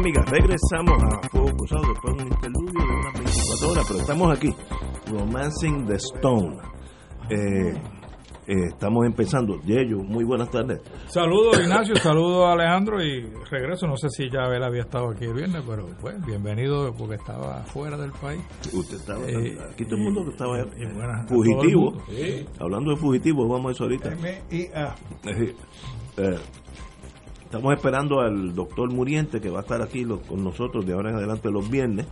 Amigas, regresamos a Fuego Cruzado después de un interludio de unas 24 horas, pero estamos aquí, Romancing the Stone. Eh, eh, estamos empezando. Yeyo, muy buenas tardes. Saludos Ignacio, saludos a Alejandro y regreso. No sé si ya él había estado aquí el viernes, pero pues bienvenido porque estaba fuera del país. Usted estaba, Eh, aquí todo el mundo que estaba y buenas a fugitivo. Hablando de fugitivo, vamos a eso ahorita. M.I.A.. Eh, eh, estamos esperando al doctor Muriente que va a estar aquí lo- con nosotros de ahora en adelante los viernes.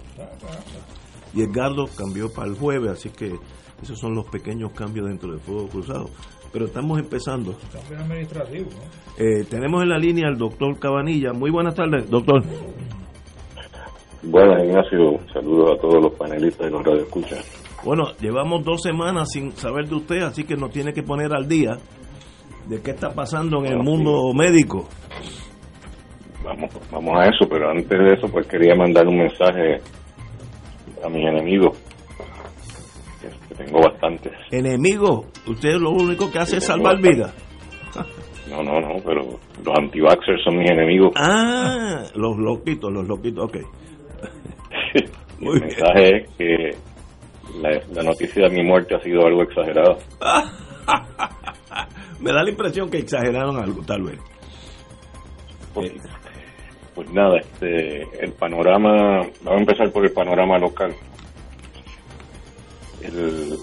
Y Edgardo cambió para el jueves, así que esos son los pequeños cambios dentro del Fuego Cruzado. Pero estamos empezando. Cambio administrativo, ¿no? Eh, tenemos en la línea al doctor Cabanilla. Muy buenas tardes, doctor. Buenas, Ignacio. Saludos a todos los panelistas de los radioescuchas. Bueno, llevamos dos semanas sin saber de usted, así que nos tiene que poner al día de qué está pasando en el mundo médico. Vamos, vamos a eso, pero antes de eso, pues quería mandar un mensaje a mis enemigos, que que tengo bastantes. Enemigo, usted lo único que hace es salvar vidas. No, no, no, pero los anti-vaxxers son mis enemigos. Ah, los loquitos, los loquitos, ok. muy El bien. mensaje es que la, la noticia de mi muerte ha sido algo exagerada. Me da la impresión que exageraron algo, tal vez. Pues, pues nada, este, el panorama, vamos a empezar por el panorama local. El-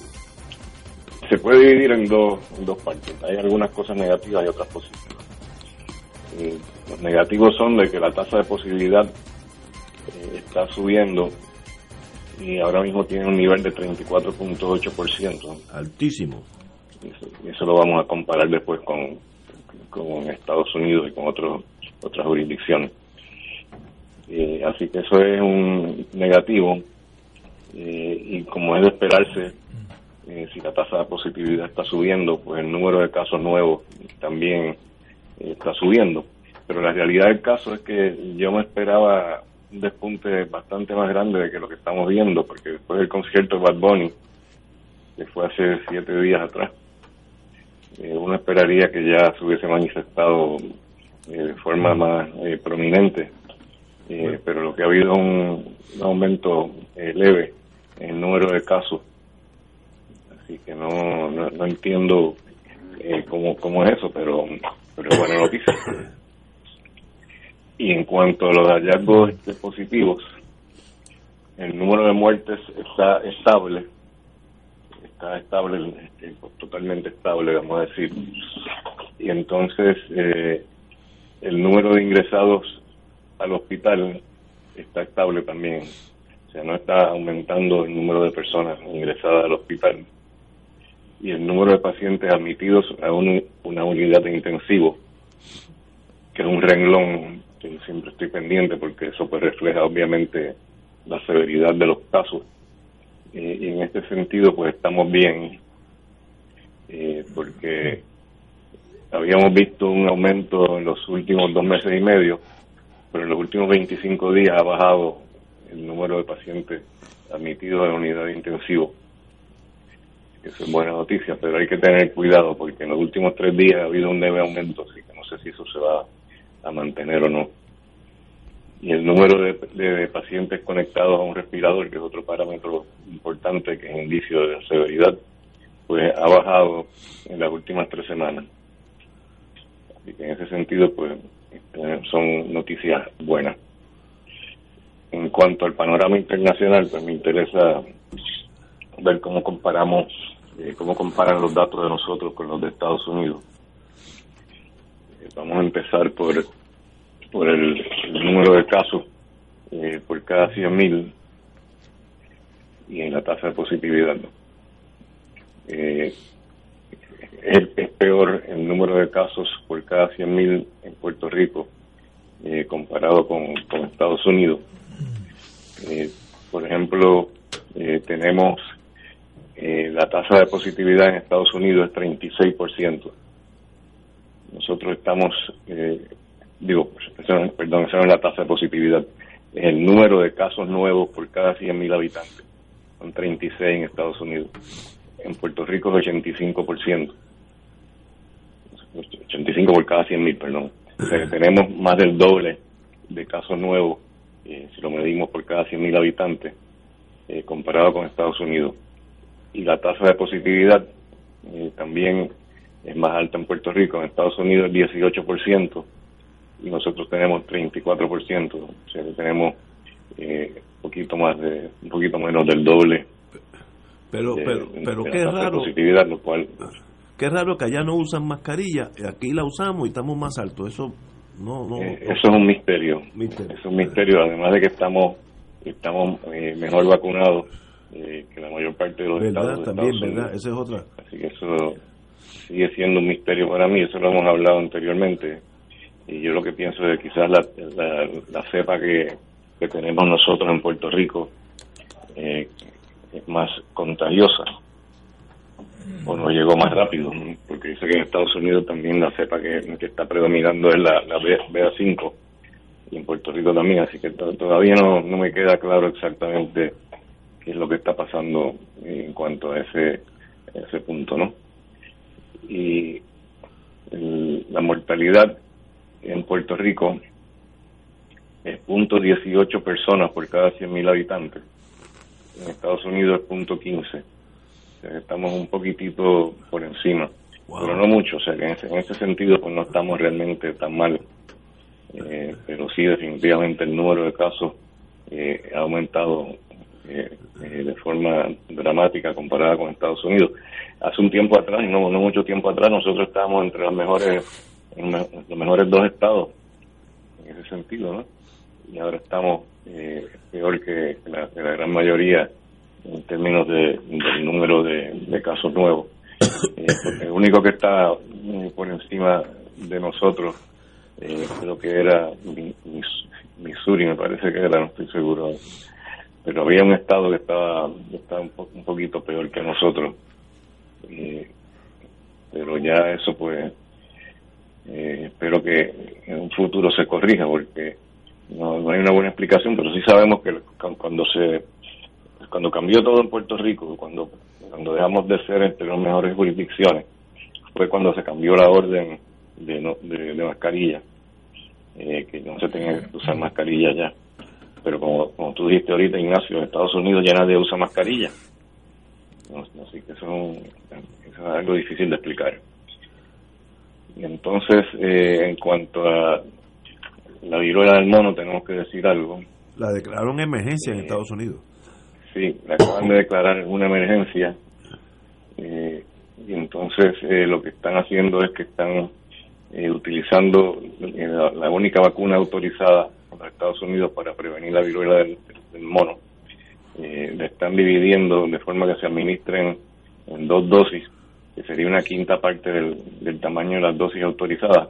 se puede dividir en dos, en dos partes. Hay algunas cosas negativas y otras positivas. Eh, los negativos son de que la tasa de posibilidad eh, está subiendo y ahora mismo tiene un nivel de 34.8%. Altísimo. Eso, lo vamos a comparar después con, con Estados Unidos y con otros otras jurisdicciones. Eh, así que eso es un negativo eh, y como es de esperarse, eh, si la tasa de positividad está subiendo, pues el número de casos nuevos también eh, está subiendo. Pero la realidad del caso es que yo me esperaba un despunte bastante más grande de que lo que estamos viendo, porque después del concierto de Bad Bunny, que fue hace siete días atrás, eh, uno esperaría que ya se hubiese manifestado eh, de forma más eh, prominente, Eh, pero lo que ha habido es un, un aumento eh, leve en el número de casos, así que no, no, no entiendo cómo, cómo es eso, pero, pero es buena noticia. Y en cuanto a los hallazgos este, positivos, el número de muertes está estable, está estable, este, totalmente estable, vamos a decir. Y entonces eh, el número de ingresados al hospital está estable también. O sea, no está aumentando el número de personas ingresadas al hospital. Y el número de pacientes admitidos a un- una unidad de intensivo, que es un renglón que siempre estoy pendiente porque eso pues refleja obviamente la severidad de los casos. Eh, y en este sentido pues estamos bien, eh, porque habíamos visto un aumento en los últimos dos meses y medio, pero en los últimos 25 días ha bajado el número de pacientes admitidos la unidad de intensivo. Eso es buena noticia, pero hay que tener cuidado porque en los últimos tres días ha habido un leve aumento, así que no sé si eso se va a mantener o no. Y el número de, de pacientes conectados a un respirador, que es otro parámetro importante que es indicio de severidad, pues ha bajado en las últimas tres semanas. Así que en ese sentido, pues este, son noticias buenas. En cuanto al panorama internacional, pues me interesa ver cómo comparamos, eh, cómo comparan los datos de nosotros con los de Estados Unidos. Eh, vamos a empezar por, por el, número de casos eh, por cada 100.000 y en la tasa de positividad. es, peor el número de casos por cada 100.000 en Puerto Rico comparado con, Estados Unidos. por ejemplo, tenemos eh, la tasa de positividad en Estados Unidos es 36%. Nosotros estamos, eh, digo, perdón, esa no es la tasa de positividad, es el número de casos nuevos por cada 100.000 habitantes. Son 36 en Estados Unidos. En Puerto Rico es 85%. 85 por cada 100.000, perdón. O sea, tenemos más del doble de casos nuevos, eh, si lo medimos por cada 100.000 habitantes, comparado con Estados Unidos y la tasa de positividad eh, también es más alta en Puerto Rico, en Estados Unidos es 18% y nosotros tenemos 34%, o sea que tenemos eh, poquito más de un poquito menos del doble. Pero pero pero qué raro. Positividad, lo cual qué raro que allá no usan mascarilla, aquí la usamos y estamos más altos. Eso no no eh, eso es un misterio. Es un misterio además de que estamos estamos mejor vacunados eh, que la mayor parte de los estados. También, ¿verdad? Esa es otra. Así que eso sigue siendo un misterio para mí, eso lo hemos hablado anteriormente. Y yo lo que pienso es que quizás la, la, cepa que, tenemos nosotros en Puerto Rico eh, es más contagiosa. O no llegó más rápido, porque dice que en Estados Unidos también la cepa que, está predominando es la, la BA5 y en Puerto Rico también, así que todavía no, no me queda claro exactamente qué es lo que está pasando en cuanto a ese, ese punto, ¿no? Y la mortalidad en Puerto Rico es punto 18 personas por cada 100.000 habitantes. En Estados Unidos es punto 15. estamos un poquitito por encima, pero no mucho. O sea, que en ese, en ese sentido pues no estamos realmente tan mal. Eh, pero sí, definitivamente el número de casos eh, ha aumentado eh, eh, de forma dramática comparada con Estados Unidos. Hace un tiempo atrás, no, no mucho tiempo atrás, nosotros estábamos entre los mejores, los mejores dos estados en ese sentido, ¿no? Y ahora estamos eh, peor que la, gran mayoría en términos de, del número de, casos nuevos. el único que está por encima de nosotros creo que era Missouri, me parece que era, no estoy seguro pero había un estado que estaba, estaba un, poquito peor que nosotros. pero ya eso pues eh, espero que en un futuro se corrija porque no, hay una buena explicación, pero sí sabemos que cuando se cuando cambió todo en Puerto Rico, cuando cuando dejamos de ser entre las mejores jurisdicciones, fue cuando se cambió la orden de, no, de, mascarilla, eh, que no se tenga que usar mascarilla ya pero como, como tú dijiste ahorita, Ignacio, en Estados Unidos ya nadie usa mascarilla. Así que eso, es algo difícil de explicar. Entonces, eh, en cuanto a la viruela del mono, tenemos que decir algo. La declararon emergencia en eh, Estados Unidos. Sí, la acaban de declarar una emergencia. Eh, y entonces lo que están haciendo es que están utilizando la única vacuna autorizada los Estados Unidos para prevenir la viruela del, mono. Eh, le están dividiendo de forma que se administren en dos dosis, que sería una quinta parte del, tamaño de las dosis autorizadas.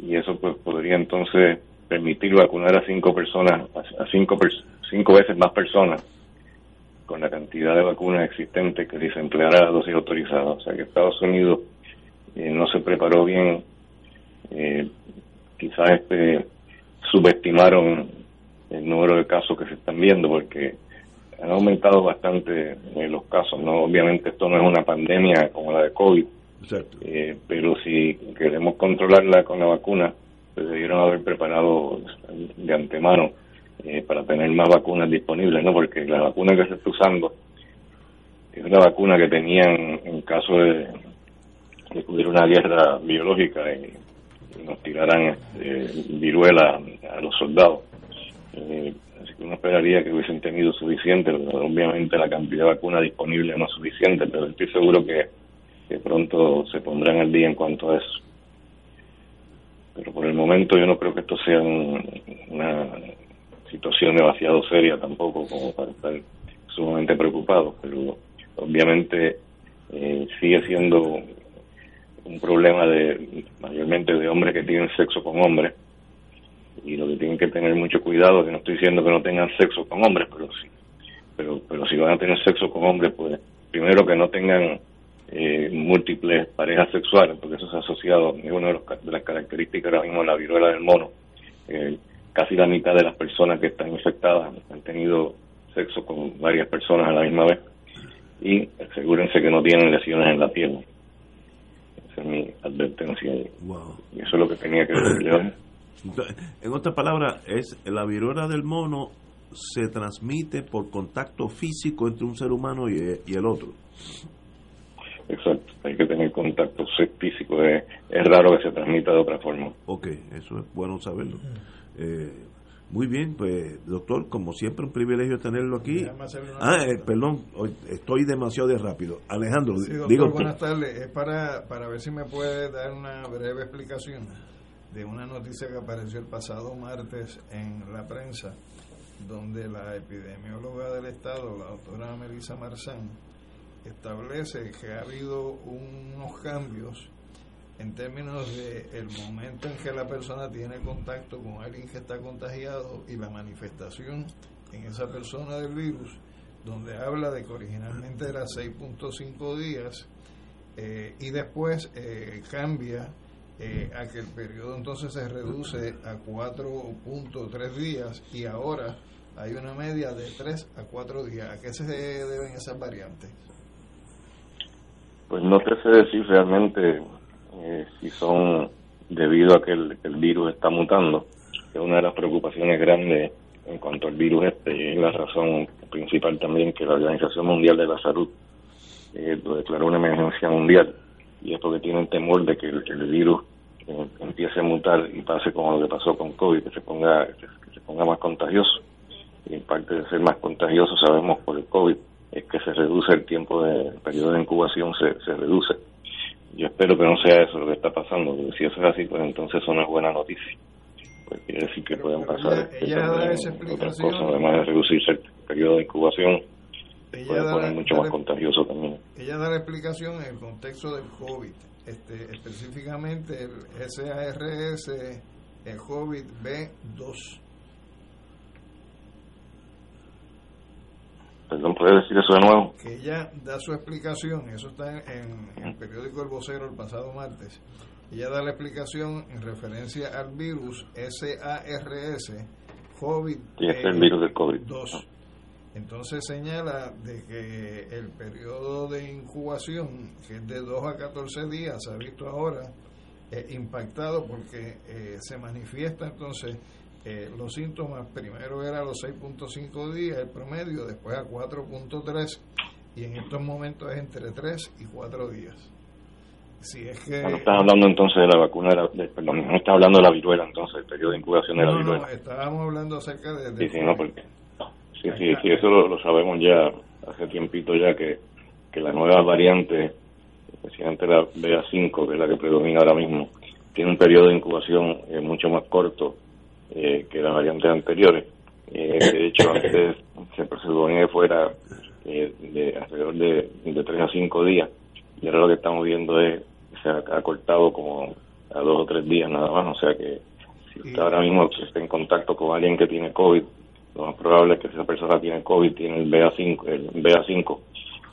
Y eso pues podría entonces permitir vacunar a cinco personas, a cinco, cinco veces más personas con la cantidad de vacunas existentes que se empleará la dosis autorizada. O sea que Estados Unidos eh, no se preparó bien. Eh, quizás este subestimaron el número de casos que se están viendo porque han aumentado bastante eh, los casos. no Obviamente esto no es una pandemia como la de COVID, eh, pero si queremos controlarla con la vacuna, pues debieron haber preparado de antemano eh, para tener más vacunas disponibles, ¿no? Porque la vacuna que se está usando es una vacuna que tenían en, caso de, que hubiera una guerra biológica y, nos tiraran este, viruela a los soldados. Uno esperaría que hubiesen tenido suficiente, obviamente la cantidad de vacuna disponible no es suficiente, pero estoy seguro que, pronto se pondrán al día en cuanto a eso. Pero por el momento yo no creo que esto sea una situación demasiado seria tampoco como para estar sumamente preocupado, pero obviamente eh, sigue siendo un problema de mayormente de hombres que tienen sexo con hombres y lo que tienen que tener mucho cuidado que no estoy diciendo que no tengan sexo con hombres pero sí pero pero si van a tener sexo con hombres pues primero que no tengan eh, múltiples parejas sexuales porque eso se ha asociado es una de, las características ahora mismo de la viruela del mono eh, casi la mitad de las personas que están infectadas han tenido sexo con varias personas a la misma vez y asegúrense que no tienen lesiones en la piel. Esa es mi advertencia. Y eso es lo que tenía que decir yo. En otras palabras, es la viruela del mono se transmite por contacto físico entre un ser humano y, el otro. Exacto, hay que tener contacto físico. Es, es raro que se transmita de otra forma. Ok, eso es bueno saberlo. Eh, muy bien, pues doctor, como siempre un privilegio tenerlo aquí. Ah, eh, perdón, estoy demasiado de rápido. Alejandro, digo buenas tardes. Es para, para ver si me puede dar una breve explicación de una noticia que apareció el pasado martes en la prensa, donde la epidemióloga del Estado, la doctora Melissa Marzán, establece que ha habido unos cambios en términos de el momento en que la persona tiene contacto con alguien que está contagiado y la manifestación en esa persona del virus, donde habla de que originalmente era 6.5 días eh, y después eh, cambia eh, a que el periodo entonces se reduce a 4.3 días y ahora hay una media de 3 a 4 días. ¿A qué se deben esas variantes? Pues no te sé decir realmente eh, si son debido a que el, virus está mutando, que una de las preocupaciones grandes en cuanto al virus este, y es la razón principal también que la Organización Mundial de la Salud eh, lo declaró una emergencia mundial, y es porque tienen temor de que el, virus empiece a mutar y pase como lo que pasó con COVID, que se ponga, que se ponga más contagioso. Y en parte de ser más contagioso, sabemos por el COVID, es que se reduce el tiempo de el periodo de incubación, se, se reduce yo espero que no sea eso lo que está pasando, porque si eso es así, pues entonces eso no es buena noticia. Pues quiere decir que pueden pasar otras cosas, además de reducirse el periodo de incubación, puede poner mucho más contagioso también. Ella da la explicación en el contexto del COVID, este, específicamente el SARS, el COVID B2 Perdón, ¿puede decir eso de nuevo? Que ella da su explicación, eso está en, el periódico El Vocero el pasado martes. Ella da la explicación en referencia al virus SARS, COVID. Y es el virus del COVID. 2. Entonces señala de que el periodo de incubación, que es de 2 a 14 días, se ha visto ahora eh, impactado porque eh, se manifiesta entonces eh, los síntomas primero era a los 6.5 días el promedio, después a 4.3 y en estos momentos es entre 3 y 4 días. Si es que... No estás hablando entonces de la vacuna, de perdón, no estás hablando de la viruela entonces, el periodo de incubación de la viruela. No, estábamos hablando acerca de... sí, sí, no, porque... Sí, sí, sí, eso lo, sabemos ya hace tiempito ya que, que la nueva variante, especialmente la BA5, que es la que predomina ahora mismo, tiene un periodo de incubación eh, mucho más corto eh, que las variantes anteriores. Eh, de hecho, antes se suponía que fuera eh, de alrededor de, de 3 a 5 días y ahora lo que estamos viendo es que se ha, cortado como a 2 o 3 días nada más. O sea que si usted ahora mismo está en contacto con alguien que tiene COVID, lo más probable es que esa persona tiene COVID, tiene el BA5, el BA5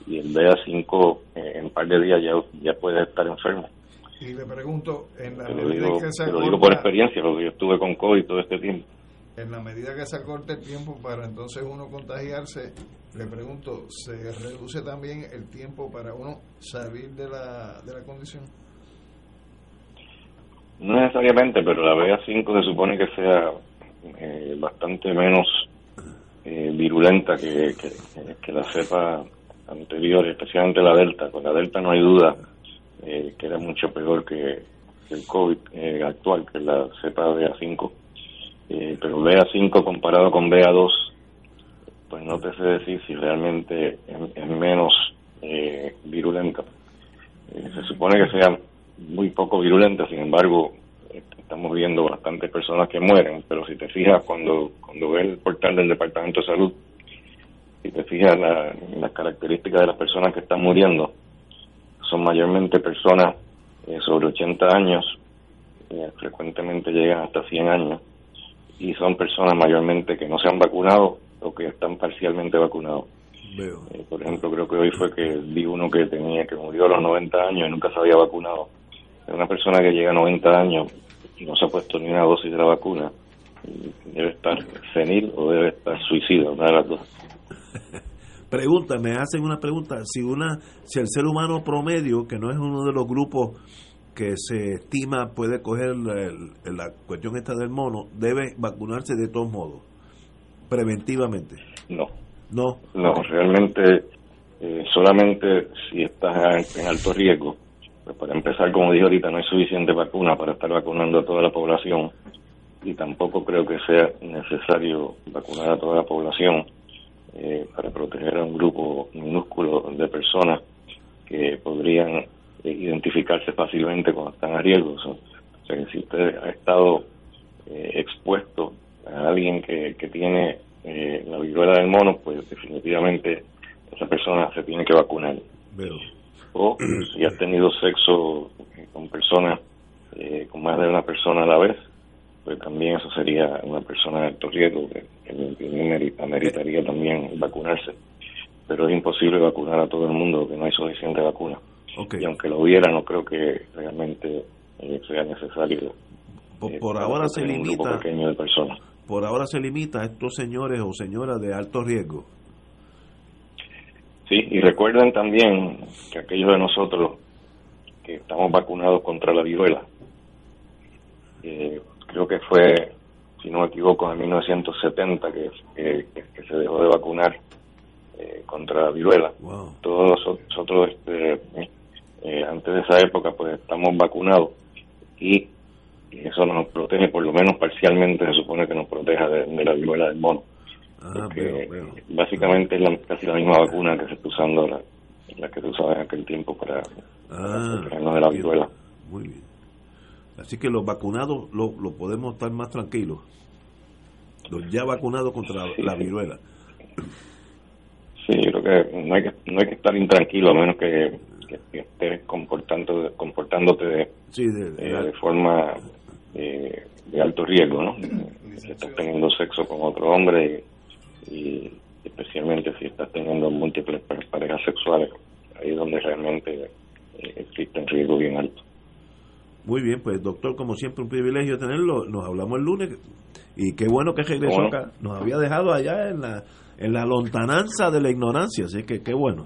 y el BA5 en un par de días ya, ya puede estar enfermo. Y le pregunto, en la medida que se acorta, lo digo por experiencia, porque yo estuve con COVID todo este tiempo. En la medida que se acorte el tiempo para entonces uno contagiarse, le pregunto, ¿se reduce también el tiempo para uno salir de la, de la condición? No necesariamente, pero la BA5 se supone que sea eh, bastante menos eh, virulenta que, la cepa anteriores, especialmente la Delta. Con la Delta no hay duda eh, que era mucho peor que, el COVID eh, actual, que es la cepa BA5. Eh, pero BA5 comparado con BA2, pues no te sé decir si realmente es, menos virulenta. se supone que sea muy poco virulenta, sin embargo, estamos viendo bastantes personas que mueren, pero si te fijas cuando, cuando ves el portal del Departamento de Salud, si te fijas en las características de las personas que están muriendo, son mayormente personas eh, sobre 80 años, eh, frecuentemente llegan hasta 100 años, y son personas mayormente que no se han vacunado o que están parcialmente vacunados. Eh, por ejemplo, creo que hoy fue que vi uno que tenía que murió a los 90 años y nunca se había vacunado. Es una persona que llega a 90 años y no se ha puesto ni una dosis de la vacuna. Debe estar senil o debe estar suicida, una de las dos. pregunta, me hacen una pregunta, si una si el ser humano promedio, que no es uno de los grupos que se estima puede coger la, cuestión esta del mono, debe vacunarse de todos modos, preventivamente. No. No. No, realmente eh, solamente si estás en alto riesgo. Pues para empezar, como dije ahorita, no hay suficiente vacuna para estar vacunando a toda la población y tampoco creo que sea necesario vacunar a toda la población eh, para proteger a un grupo minúsculo de personas que podrían eh, identificarse fácilmente cuando están a riesgo. O sea, que si usted ha estado eh, expuesto a alguien que, que tiene la viruela del mono, pues definitivamente esa persona se tiene que vacunar. O si ha tenido sexo con personas, con más de una persona a la vez, pues también eso sería una persona de alto riesgo que, que ameritaría también vacunarse. Pero es imposible vacunar a todo el mundo, que no hay suficiente vacuna. Y aunque lo hubiera, no creo que realmente eh, sea necesario. Por, eh, ahora se limita. de. Por ahora se limita a estos señores o señoras de alto riesgo. Sí, y recuerden también que aquellos de nosotros que estamos vacunados contra la viruela, eh, creo que fue, si no me equivoco, en 1970 que, que, se dejó de vacunar eh, contra la viruela. Todos nosotros, este, eh, antes de esa época, pues estamos vacunados y eso nos protege, por lo menos parcialmente se supone que nos proteja de, la viruela del mono. Ah, básicamente es la, casi la misma vacuna que se está usando, la, la que se usaba en aquel tiempo para, ah, protegernos de la viruela. Muy bien. Así que los vacunados lo, lo podemos estar más tranquilos. Los ya vacunados contra la viruela. Sí, yo creo que no hay que, no hay que estar intranquilo a menos que, estés comportando, comportándote de, eh, de, forma eh, de alto riesgo, ¿no? Si estás teniendo sexo con otro hombre y, especialmente si estás teniendo múltiples parejas sexuales, ahí es donde realmente eh, existe un riesgo bien alto. Muy bien, pues doctor, como siempre, un privilegio tenerlo. Nos hablamos el lunes y qué bueno que regresó acá. Nos había dejado allá en la, en la lontananza de la ignorancia, así que qué bueno.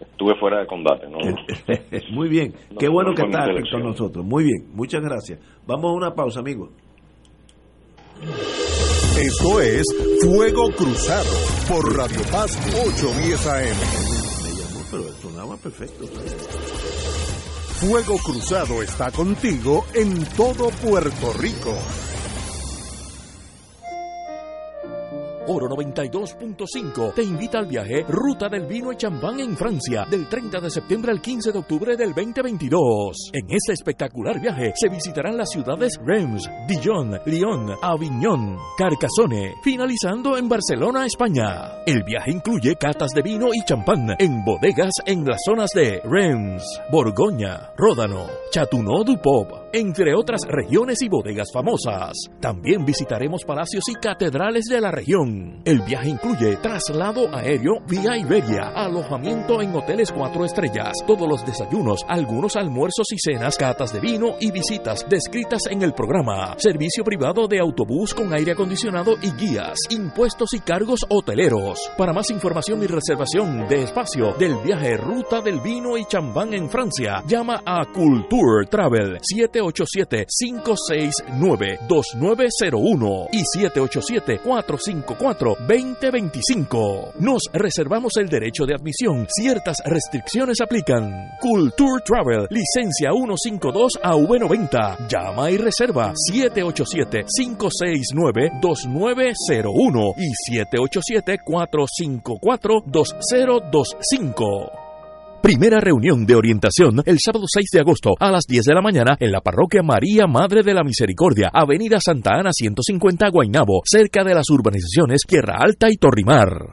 Estuve fuera de combate, ¿no? Muy bien, qué bueno que está aquí con nosotros. Muy bien, muchas gracias. Vamos a una pausa, amigos. Esto es Fuego Cruzado por Radio Paz 810 AM. Me llamó, pero sonaba perfecto. Fuego Cruzado está contigo en todo Puerto Rico. Oro 92.5 te invita al viaje Ruta del Vino y Champán en Francia del 30 de septiembre al 15 de octubre del 2022. En este espectacular viaje se visitarán las ciudades Reims, Dijon, Lyon, Avignon, Carcassonne, finalizando en Barcelona, España. El viaje incluye catas de vino y champán en bodegas en las zonas de Reims, Borgoña, Ródano, Chateauneuf du Pop, entre otras regiones y bodegas famosas. También visitaremos palacios y catedrales de la región el viaje incluye traslado aéreo vía Iberia, alojamiento en hoteles cuatro estrellas, todos los desayunos, algunos almuerzos y cenas, catas de vino y visitas descritas en el programa, servicio privado de autobús con aire acondicionado y guías, impuestos y cargos hoteleros. Para más información y reservación de espacio del viaje Ruta del Vino y Chambán en Francia, llama a Culture Travel 787 569 2901 y 787 454 654-2025. Nos reservamos el derecho de admisión. Ciertas restricciones aplican. Culture Travel, licencia 152 a V90. Llama y reserva 787-569-2901 y 787-454-2025. Primera reunión de orientación el sábado 6 de agosto a las 10 de la mañana en la parroquia María Madre de la Misericordia, Avenida Santa Ana 150 Guaynabo, cerca de las urbanizaciones Tierra Alta y Torrimar.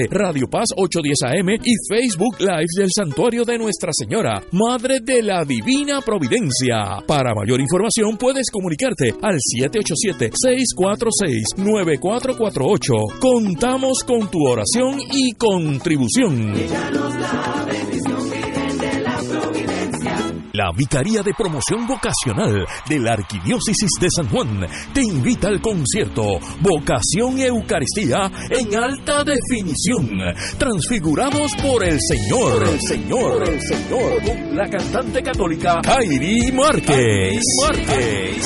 Radio Paz 810 AM y Facebook Live del Santuario de Nuestra Señora, Madre de la Divina Providencia. Para mayor información puedes comunicarte al 787-646-9448. Contamos con tu oración y contribución. La Vicaría de Promoción Vocacional de la Arquidiócesis de San Juan te invita al concierto Vocación y Eucaristía en alta definición, transfigurados por el Señor, el Señor, el Señor, con la cantante católica Kairi Márquez. Márquez.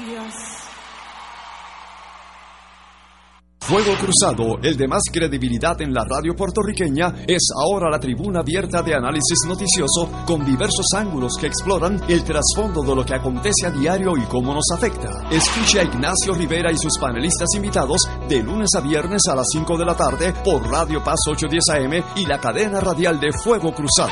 Fuego Cruzado, el de más credibilidad en la radio puertorriqueña, es ahora la tribuna abierta de análisis noticioso con diversos ángulos que exploran el trasfondo de lo que acontece a diario y cómo nos afecta. Escuche a Ignacio Rivera y sus panelistas invitados de lunes a viernes a las 5 de la tarde por Radio Paz 810 AM y la cadena radial de Fuego Cruzado.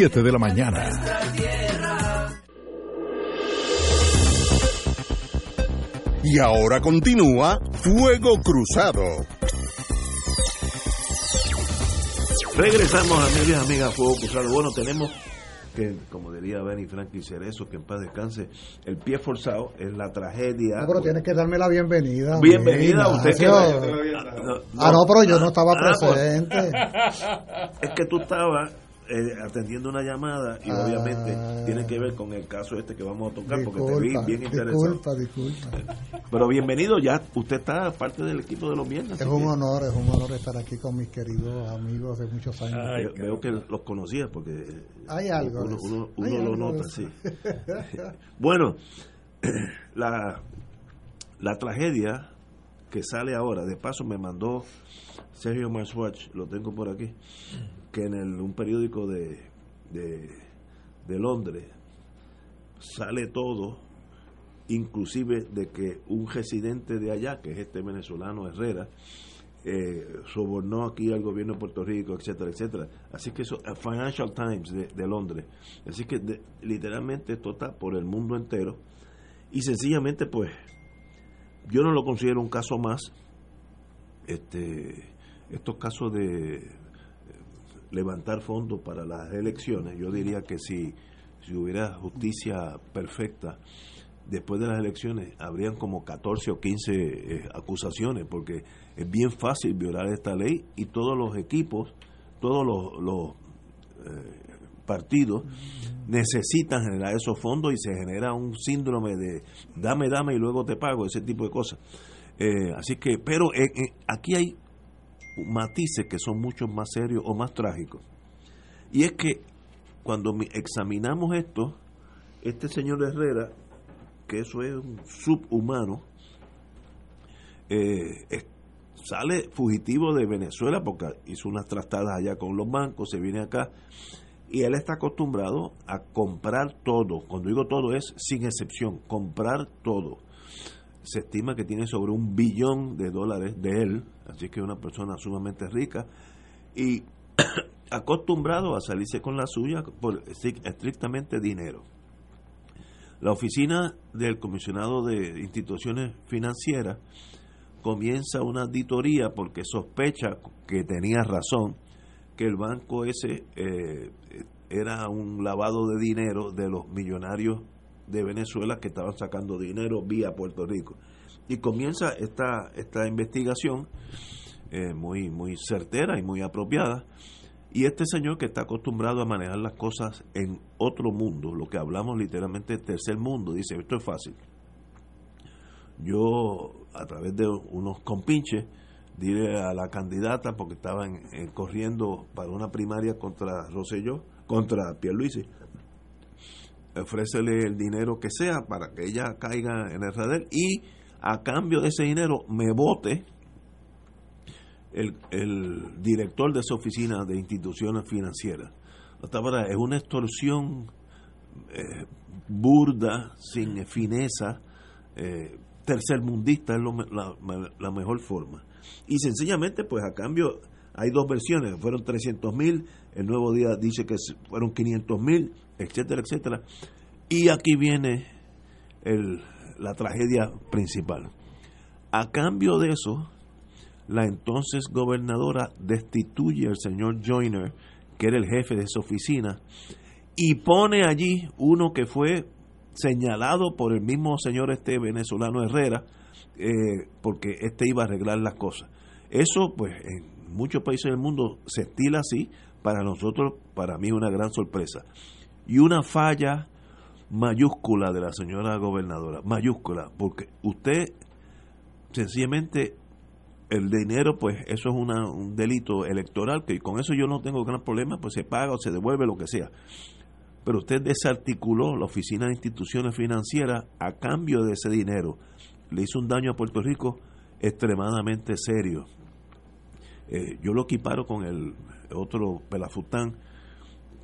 de la mañana. Y ahora continúa Fuego Cruzado. Regresamos, amigos y amigas, Fuego Cruzado. Bueno, tenemos que, como diría Benny Franklin Cerezo, que en paz descanse, el pie forzado es la tragedia. No, pero tienes que darme la bienvenida. Bienvenida, usted que... ah, no, pero yo no estaba ah, pues. presente. es que tú estabas eh, atendiendo una llamada y obviamente ah. tiene que ver con el caso este que vamos a tocar porque te vi bien interesado. Disculpa, disculpa. Pero bienvenido, ya usted está parte del equipo de los viernes. Es un honor, es un honor estar aquí con mis queridos amigos de muchos años. veo que los conocías porque hay algo, uno, lo nota, sí. bueno, la, la tragedia que sale ahora, de paso me mandó Sergio Marswatch, lo tengo por aquí que en el, un periódico de, de, Londres sale todo, inclusive de que un residente de allá, que es este venezolano Herrera, eh, sobornó aquí al gobierno de Puerto Rico, etcétera, etcétera. Así que eso, eh, Financial Times de, Londres. Así que literalmente esto está por el mundo entero. Y sencillamente, pues, yo no lo considero un caso más. Este, estos casos de levantar fondos para las elecciones, yo diría que si, si hubiera justicia perfecta, después de las elecciones habrían como 14 o 15 eh, acusaciones, porque es bien fácil violar esta ley y todos los equipos, todos los, eh, partidos necesitan generar esos fondos y se genera un síndrome de dame, dame y luego te pago, ese tipo de cosas. Eh, así que, pero aquí hay matices que son mucho más serios o más trágicos. Y es que cuando examinamos esto, este señor Herrera que eso es un subhumano, eh, sale fugitivo de Venezuela porque hizo unas trastadas allá con los bancos, se viene acá y él está acostumbrado a comprar todo. Cuando digo todo es sin excepción, comprar todo. Se estima que tiene sobre un billón de dólares de él, así que es una persona sumamente rica y acostumbrado a salirse con la suya por estrictamente dinero. La oficina del comisionado de instituciones financieras comienza una auditoría porque sospecha que tenía razón que el banco ese eh, era un lavado de dinero de los millonarios de Venezuela que estaban sacando dinero vía Puerto Rico. Y comienza esta, esta investigación eh, muy, muy certera y muy apropiada y este señor que está acostumbrado a manejar las cosas en otro mundo, lo que hablamos literalmente tercer mundo, dice, esto es fácil. Yo, a través de unos compinches, diré a la candidata, porque estaban corriendo para una primaria contra Rosselló, contra Pierluisi, ofrécele el dinero que sea para que ella caiga en el radar y a cambio de ese dinero me vote el, director de esa oficina de instituciones financieras. Es una extorsión eh, burda, sin fineza, eh, tercermundista, es la, mejor forma. Y sencillamente, pues a cambio, hay dos versiones, fueron 300 mil, el nuevo día dice que fueron 500 mil, etcétera, etcétera. Y aquí viene la tragedia principal. A cambio de eso, la entonces gobernadora destituye al señor Joyner, que era el jefe de esa oficina, y pone allí uno que fue señalado por el mismo señor este venezolano Herrera, eh, porque este iba a arreglar las cosas. Eso, pues, en muchos países del mundo se estila así, para nosotros, para mí, una gran sorpresa. Y una falla mayúscula de la señora gobernadora, mayúscula, porque usted sencillamente el dinero, pues eso es un delito electoral, que con eso yo no tengo gran problema, pues se paga o se devuelve lo que sea. Pero usted desarticuló la Oficina de Instituciones Financieras a cambio de ese dinero. Le hizo un daño a Puerto Rico extremadamente serio. Eh, yo lo equiparo con el otro Pelafután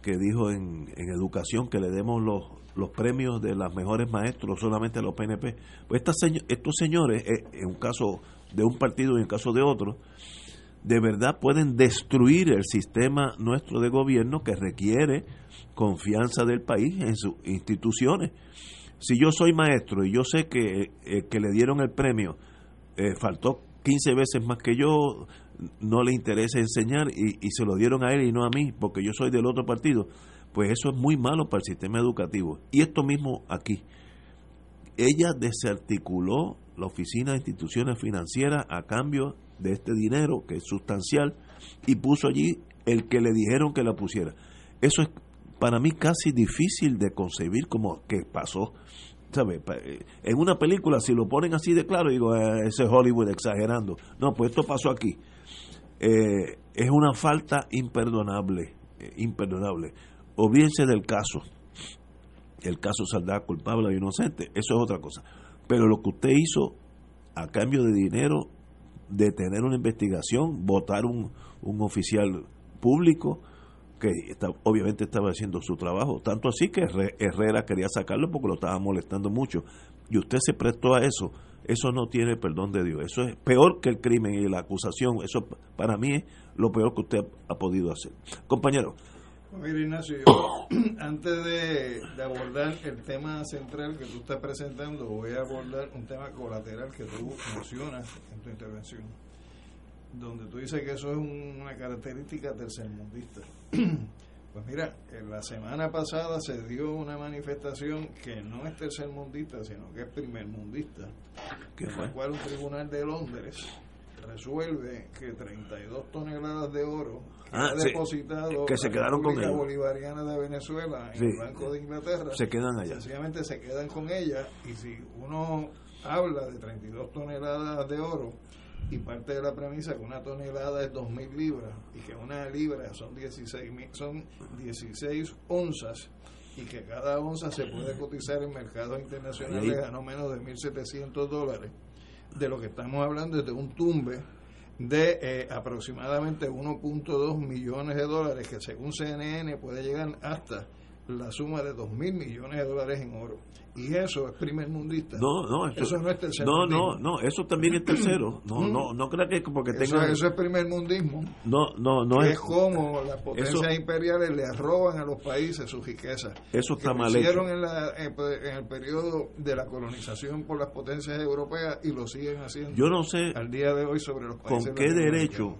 que dijo en, educación que le demos los, los premios de los mejores maestros solamente a los PNP. Pues estos señores, eh, en un caso de un partido y en caso de otro, de verdad pueden destruir el sistema nuestro de gobierno que requiere confianza del país en sus instituciones. Si yo soy maestro y yo sé que, eh, que le dieron el premio, eh, faltó 15 veces más que yo, no le interesa enseñar y, se lo dieron a él y no a mí, porque yo soy del otro partido, pues eso es muy malo para el sistema educativo. Y esto mismo aquí. Ella desarticuló la Oficina de Instituciones Financieras a cambio de este dinero que es sustancial y puso allí el que le dijeron que la pusiera. Eso es para mí casi difícil de concebir como que pasó. ¿Sabe? Eh, en una película, si lo ponen así de claro, digo, eh, ese es Hollywood exagerando. No, pues esto pasó aquí. Eh, es una falta imperdonable, imperdonable. Olvídense del caso. El caso saldrá culpable o inocente, eso es otra cosa. Pero lo que usted hizo a cambio de dinero, de tener una investigación, votar un, un oficial público que obviamente estaba haciendo su trabajo, tanto así que Herrera quería sacarlo porque lo estaba molestando mucho. Y usted se prestó a eso, eso no tiene perdón de Dios, eso es peor que el crimen y la acusación, eso para mí es lo peor que usted ha podido hacer. Compañero. Mira, Ignacio, antes de, de, abordar el tema central que tú estás presentando, voy a abordar un tema colateral que tú mencionas en tu intervención, donde tú dices que eso es una característica tercermundista. Pues mira, la semana pasada se dio una manifestación que no es tercermundista, sino que es primermundista, en la cual un tribunal de Londres resuelve que 32 toneladas de oro Ah, que sí. depositado Que se la quedaron con República ellos. Bolivariana de Venezuela en Sí. el Banco de Inglaterra Se quedan allá. sencillamente se quedan con ella y si uno habla de 32 toneladas de oro y parte de la premisa que una tonelada es 2.000 libras y que una libra son 16, mil- son 16 onzas y que cada onza se puede cotizar en mercados internacionales a no menos de 1.700 dólares, de lo que estamos hablando es de un tumbe de eh, aproximadamente 1.2 millones de dólares, que según CNN puede llegar hasta la suma de 2 mil millones de dólares en oro. Y eso es primer mundista. No, no, eso, Eso no es tercer No, no, no, eso también es tercero. No, no, no crea que porque Eso, tenga. eso es primer mundismo. No, no, no es. es como las potencias eso- imperiales le roban a los países sus riquezas. Eso está que lo mal hecho. hicieron en, la- en el periodo de la colonización por las potencias europeas y lo siguen haciendo Yo no sé al día de hoy sobre los países con qué derecho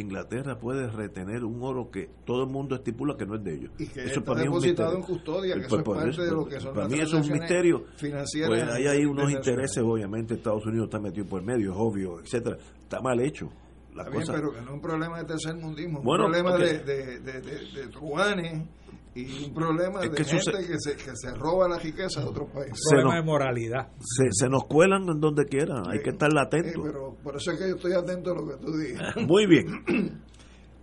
Inglaterra puede retener un oro que todo el mundo estipula que no es de ellos. y que eso está para mí es un depositado en misterio. custodia, que Pues, eso es por parte eso, de lo que son para las mí eso es un misterio. Pues ahí hay unos internacionales. intereses, obviamente Estados Unidos está metido por medio, es obvio, etcétera. Está mal hecho. La Está bien, pero que no es un problema de tercer mundismo, Bueno, un problema ok. de, de, de, de- de truanes y un problema Es de que gente que se, que se roba la riqueza de otros países. Se problema nos- de moralidad. se, se nos cuelan en donde quieran, hay que estar Eh, atentos. pero por eso es que yo estoy atento a lo que tú digas. Muy bien.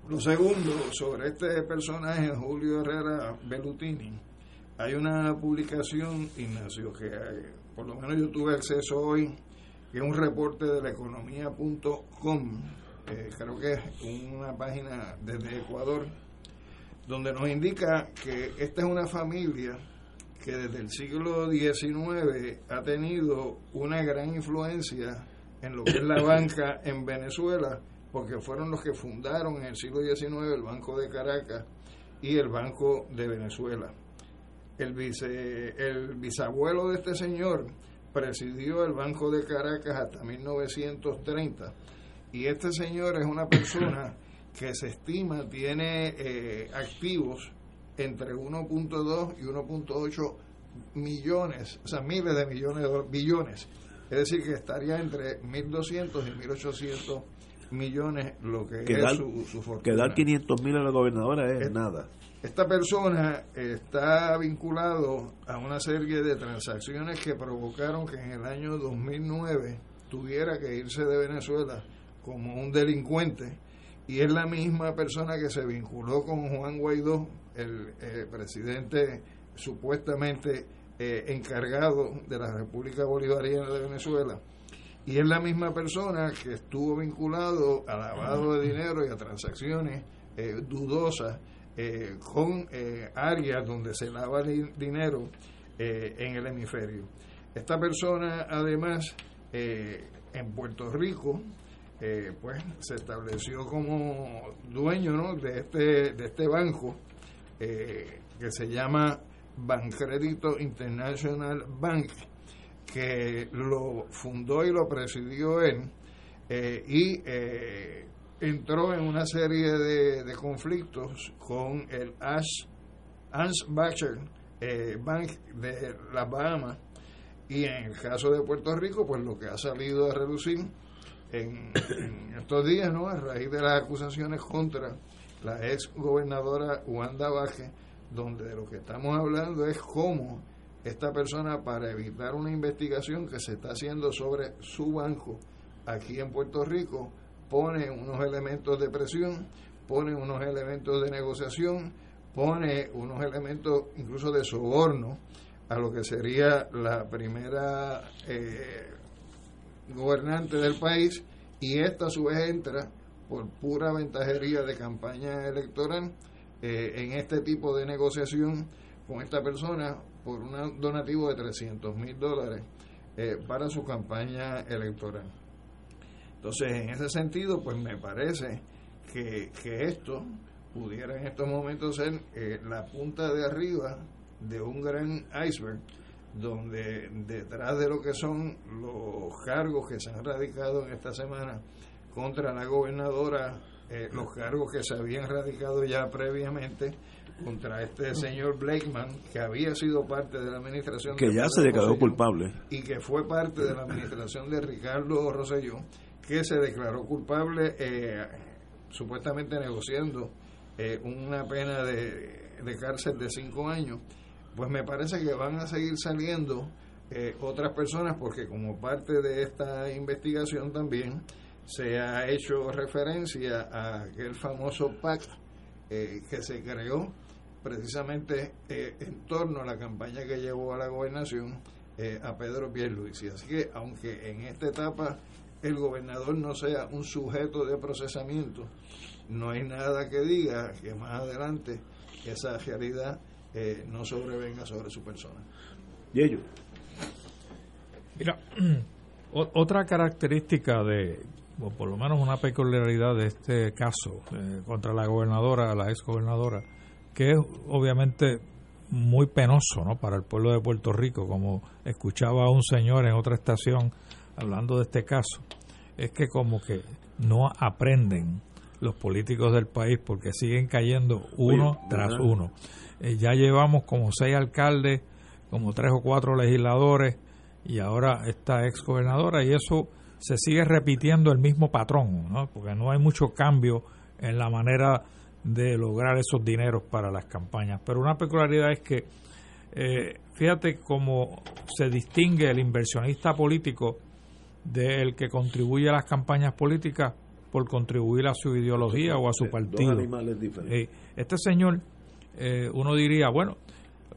Lo segundo, sobre este personaje, Julio Herrera Bellutini, hay una publicación, Ignacio, que eh, por lo menos yo tuve acceso hoy, que es un reporte de la economía.com, eh, creo que es una página desde Ecuador, donde nos indica que esta es una familia que desde el siglo XIX ha tenido una gran influencia en lo que es la banca en Venezuela, porque fueron los que fundaron en el siglo XIX el Banco de Caracas y el Banco de Venezuela. El, vice, el bisabuelo de este señor presidió el Banco de Caracas hasta 1930 y este señor es una persona que se estima tiene eh, activos entre 1.2 y 1.8 millones, o sea, miles de millones de billones. Es decir, que estaría entre 1.200 y 1.800 millones lo que Que es dar, su, su fortuna. que dar 500 mil a la gobernadora es Eh, nada. Esta persona está vinculado a una serie de transacciones que provocaron que en el año 2009 tuviera que irse de Venezuela como un delincuente y es la misma persona que se vinculó con Juan Guaidó, el eh, presidente supuestamente eh, encargado de la República Bolivariana de Venezuela. Y es la misma persona que estuvo vinculado a lavado de dinero y a transacciones eh, dudosas con áreas donde se lava di- dinero en el hemisferio. Esta persona, además, en Puerto Rico, eh, pues se estableció como dueño ¿no? de, este, de este banco eh, que se llama Bancrédito International Bank, que lo fundó y lo presidió él eh, y entró en una serie de, de conflictos con el Ash, Bacher eh, Bank de las Bahamas y en el caso de Puerto Rico pues lo que ha salido a relucir en, estos días no a raíz de las acusaciones contra la ex gobernadora Wanda Vázquez donde de lo que estamos hablando es cómo esta persona para evitar una investigación que se está haciendo sobre su banco aquí en Puerto Rico pone unos elementos de presión, pone unos elementos de negociación, pone unos elementos incluso de soborno a lo que sería la primera eh, gobernante del país y esta a su vez entra por pura ventajería de campaña electoral eh, en este tipo de negociación con esta persona por un donativo de 300 mil dólares eh, para su campaña electoral. Entonces, en ese sentido, pues me parece que, que esto pudiera en estos momentos ser eh, la punta de arriba de un gran iceberg donde detrás de lo que son los cargos que se han radicado en esta semana contra la gobernadora, eh, los cargos que se habían radicado ya previamente contra este señor Blakeman, que había sido parte de la administración. Que ya se declaró culpable. Y que fue parte de la administración de Ricardo Rosselló, que se declaró culpable eh, supuestamente negociando eh, una pena de, de cárcel de cinco años pues me parece que van a seguir saliendo eh, otras personas porque como parte de esta investigación también se ha hecho referencia a aquel famoso PAC eh, que se creó precisamente eh, en torno a la campaña que llevó a la gobernación a Pedro Pierluisi. Así que aunque en esta etapa el gobernador no sea un sujeto de procesamiento, no hay nada que diga que más adelante esa realidad eh, no sobrevenga sobre su persona. Y ellos. Mira, otra característica de, o por lo menos una peculiaridad de este caso eh, contra la gobernadora, la ex gobernadora, que es obviamente muy penoso ¿no? para el pueblo de Puerto Rico, como escuchaba a un señor en otra estación hablando de este caso, es que como que no aprenden los políticos del país porque siguen cayendo uno tras uno. Eh, ya llevamos como seis alcaldes, como tres o cuatro legisladores y ahora esta ex gobernadora y eso se sigue repitiendo el mismo patrón, ¿no? porque no hay mucho cambio en la manera de lograr esos dineros para las campañas. Pero una peculiaridad es que, eh, fíjate cómo se distingue el inversionista político del que contribuye a las campañas políticas por contribuir a su ideología o a su partido. Eh, este señor eh, uno diría, bueno,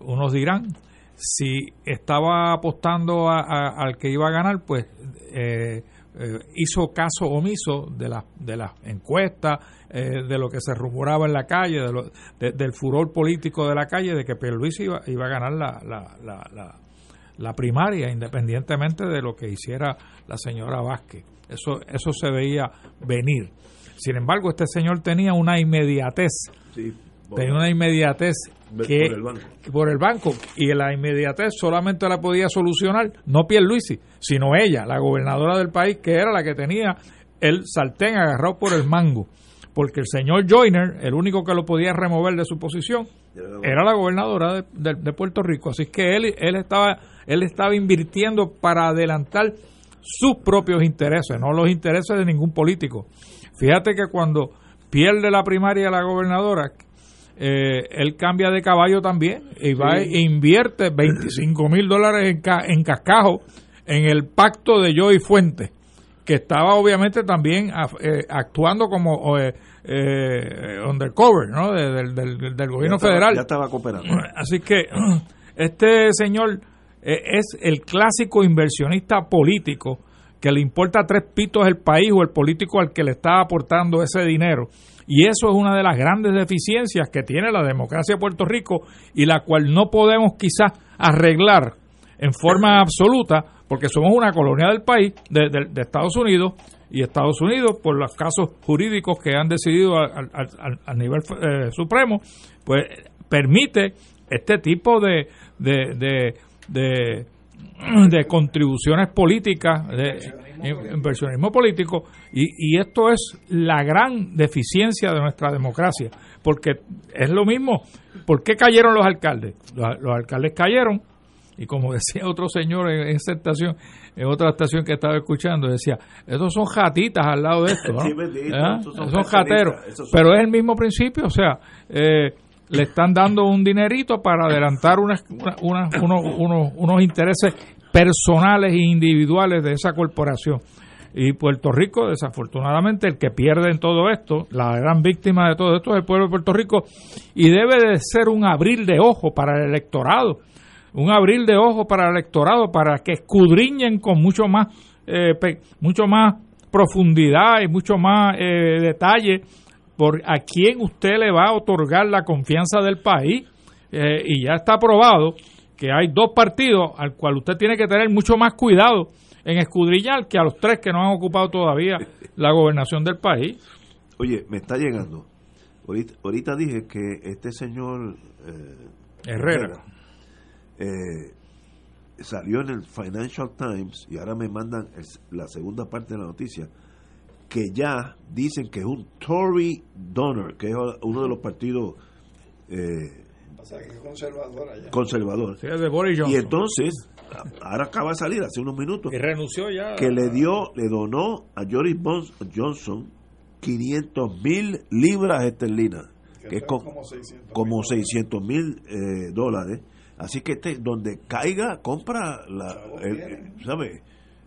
unos dirán, si estaba apostando al que iba a ganar, pues eh, eh, hizo caso omiso de las de las encuestas, de lo que se rumoraba en la calle, de del furor político de la calle, de que Pierluisi iba, iba a ganar la, la, la, la, primaria, independientemente de lo que hiciera la señora Vázquez. Eso, eso se veía venir. Sin embargo, este señor tenía una inmediatez sí tenía una inmediatez que por el, banco. por el banco y la inmediatez solamente la podía solucionar no Pierluisi, sino ella, la gobernadora del país que era la que tenía el sartén agarrado por el mango, porque el señor Joyner, el único que lo podía remover de su posición, era la gobernadora de, de, Puerto Rico, así que él él estaba él estaba invirtiendo para adelantar sus propios intereses, no los intereses de ningún político. Fíjate que cuando pierde la primaria la gobernadora, eh, él cambia de caballo también y va e invierte 25 mil dólares en, en cascajo en el pacto de Joey Fuente, que estaba obviamente también eh, actuando como eh, eh, undercover ¿no? del, del, gobierno federal. Ya estaba cooperando. Así que este señor es el clásico inversionista político que le importa tres pitos el país o el político al que le está aportando ese dinero y eso es una de las grandes deficiencias que tiene la democracia de Puerto Rico y la cual no podemos quizás arreglar en forma absoluta porque somos una colonia del país, de, Estados Unidos, y Estados Unidos, por los casos jurídicos que han decidido al, nivel eh, supremo, pues permite este tipo de, de, de contribuciones políticas, de inversionismo político, y, y esto es la gran deficiencia de nuestra democracia, porque es lo mismo, ¿por qué cayeron los alcaldes? Los, alcaldes cayeron, y como decía otro señor en esa estación, en otra estación que estaba escuchando, decía, estos son jatitas al lado de esto, ¿Ah? son, jateros, pero es el mismo principio, o sea, eh, le están dando un dinerito para adelantar unos, unos, unos intereses personales e individuales de esa corporación. Y Puerto Rico, desafortunadamente, el que pierde en todo esto, la gran víctima de todo esto es el pueblo de Puerto Rico, y debe de ser un abril de ojo para el electorado, un abril de ojo para el electorado, para que escudriñen con mucho más, eh, mucho más profundidad y mucho más eh, detalle por a quién usted le va a otorgar la confianza del país. Eh, y ya está aprobado que hay dos partidos al cual usted tiene que tener mucho más cuidado en escudriñar que a los tres que no han ocupado todavía la gobernación del país. Oye, me está llegando ahorita, ahorita dije que este señor eh, Herrera. eh, salió en el Financial Times y ahora me mandan el- la segunda parte de la noticia que ya dicen que es un Tory donor, que es uno de los partidos eh, Pasa que es conservadora ya. conservador. Sí, es de Boris Johnson. Y entonces, ahora acaba de salir hace unos minutos, Y renunció ya. que le dio, le donó a Joris Bons- Johnson 500 mil libras esterlinas, que es son co- como 600 como mil 600 mil eh, dólares. Así que este, donde caiga, compra la, el-. ¿sabe?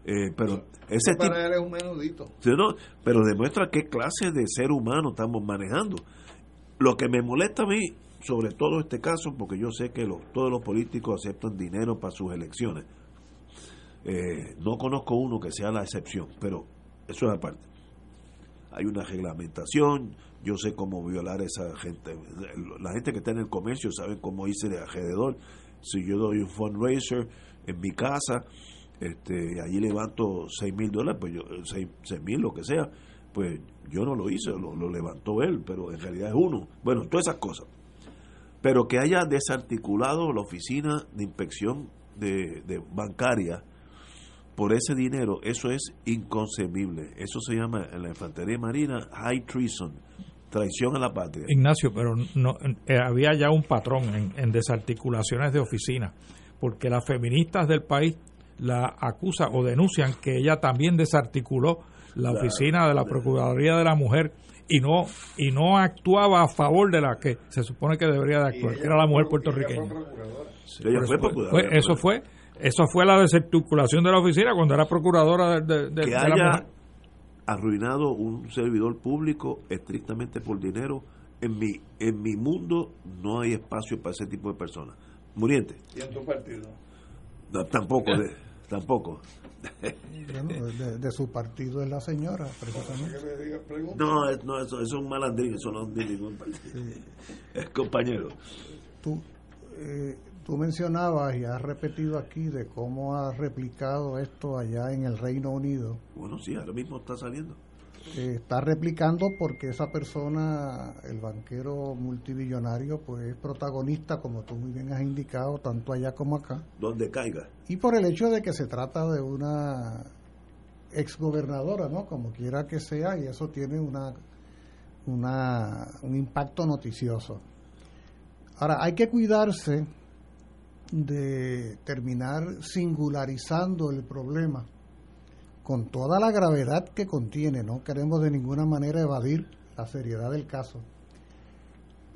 Eh, pero ese tipo, para él es un menudito. Sí, no, pero demuestra qué clase de ser humano estamos manejando. Lo que me molesta a mí, sobre todo este caso, porque yo sé que los- todos los políticos aceptan dinero para sus elecciones. Eh, no conozco uno que sea la excepción, pero eso es aparte. Hay una reglamentación, yo sé cómo violar a esa gente. La gente que está en el comercio sabe cómo irse de alrededor. Si yo doy un fundraiser en mi casa, este, allí levanto 6 mil dólares, pues yo, 6 mil, lo que sea, pues yo no lo hice, lo, levantó él, pero en realidad es uno. Bueno, todas esas cosas. Pero que haya desarticulado la oficina de inspección de, de bancaria por ese dinero, eso es inconcebible. Eso se llama en la infantería marina high treason, traición a la patria. Ignacio, pero no eh, había ya un patrón en, en desarticulaciones de oficinas, porque las feministas del país la acusan o denuncian que ella también desarticuló la oficina de la Procuraduría de la Mujer y no y no actuaba a favor de la que se supone que debería de actuar, que era la mujer puertorriqueña. Ella Por fue eso fue- procuradora. fue- eso fue eso fue la desarticulación de la oficina cuando era procuradora de, de- de- que de la haya mujer. arruinado un servidor público estrictamente por dinero, en mi, en mi mundo no hay espacio para ese tipo de personas. Muriente, Y en tu partido. no, tampoco, de- tampoco. Bueno, de, de su partido es la señora, precisamente. No, no eso, eso es un malandrín, eso no es de ningún partido. Es compañero. Tú, eh, tú mencionabas y has repetido aquí de cómo ha replicado esto allá en el Reino Unido. Bueno, sí, ahora mismo está saliendo. Eh, está replicando porque esa persona, el banquero multimillonario, pues es protagonista, como tú muy bien has indicado, tanto allá como acá. Donde caiga. Y por el hecho de que se trata de una exgobernadora, ¿no? Como quiera que sea, y eso tiene una, una, un impacto noticioso. Ahora, hay que cuidarse de terminar singularizando el problema con toda la gravedad que contiene. No queremos de ninguna manera evadir la seriedad del caso.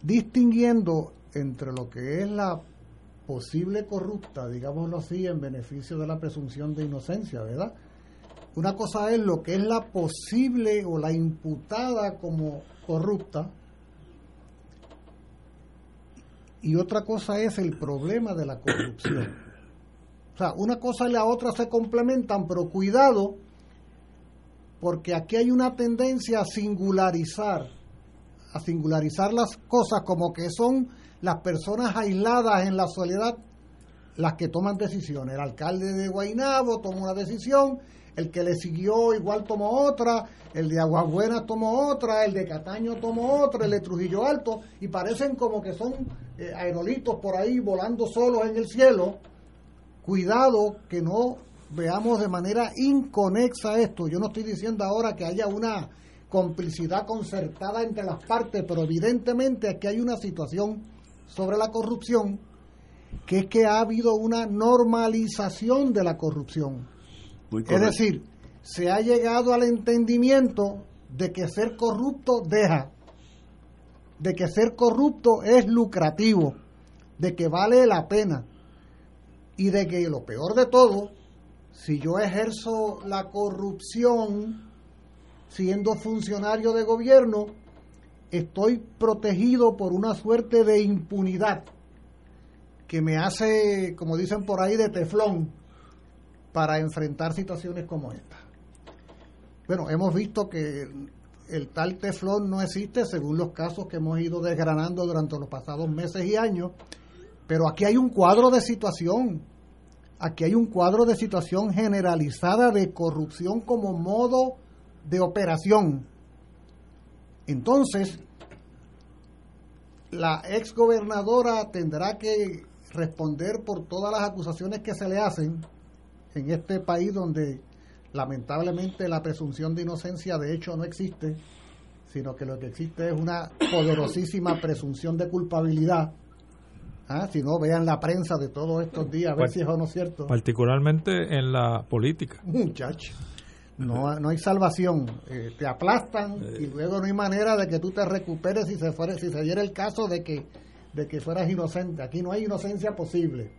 Distinguiendo entre lo que es la posible corrupta, digámoslo así, en beneficio de la presunción de inocencia, ¿verdad? Una cosa es lo que es la posible o la imputada como corrupta y otra cosa es el problema de la corrupción. O sea, una cosa y la otra se complementan, pero cuidado, porque aquí hay una tendencia a singularizar, a singularizar las cosas como que son las personas aisladas en la soledad las que toman decisiones. El alcalde de Guainabo tomó una decisión, el que le siguió igual tomó otra, el de Aguabuena tomó otra, el de Cataño tomó otra, el de Trujillo Alto, y parecen como que son eh, aerolitos por ahí volando solos en el cielo. Cuidado que no veamos de manera inconexa esto. Yo no estoy diciendo ahora que haya una complicidad concertada entre las partes, pero evidentemente aquí hay una situación sobre la corrupción que es que ha habido una normalización de la corrupción. Es decir, se ha llegado al entendimiento de que ser corrupto deja, de que ser corrupto es lucrativo, de que vale la pena y de que lo peor de todo, si yo ejerzo la corrupción siendo funcionario de gobierno, estoy protegido por una suerte de impunidad que me hace, como dicen por ahí, de teflón para enfrentar situaciones como esta. Bueno, hemos visto que el, tal teflón no existe según los casos que hemos ido desgranando durante los pasados meses y años, pero aquí hay un cuadro de situación, aquí hay un cuadro de situación generalizada de corrupción como modo de operación. Entonces, la ex gobernadora tendrá que responder por todas las acusaciones que se le hacen en este país donde lamentablemente la presunción de inocencia de hecho no existe, sino que lo que existe es una poderosísima presunción de culpabilidad. Ah, si no, vean la prensa de todos estos días, a ver si es o no cierto. Particularmente en la política. Muchacho. No, no hay salvación. Eh, te aplastan y luego no hay manera de que tú te recuperes si se fuera, si se diera el caso de que, de que fueras inocente. Aquí no hay inocencia posible.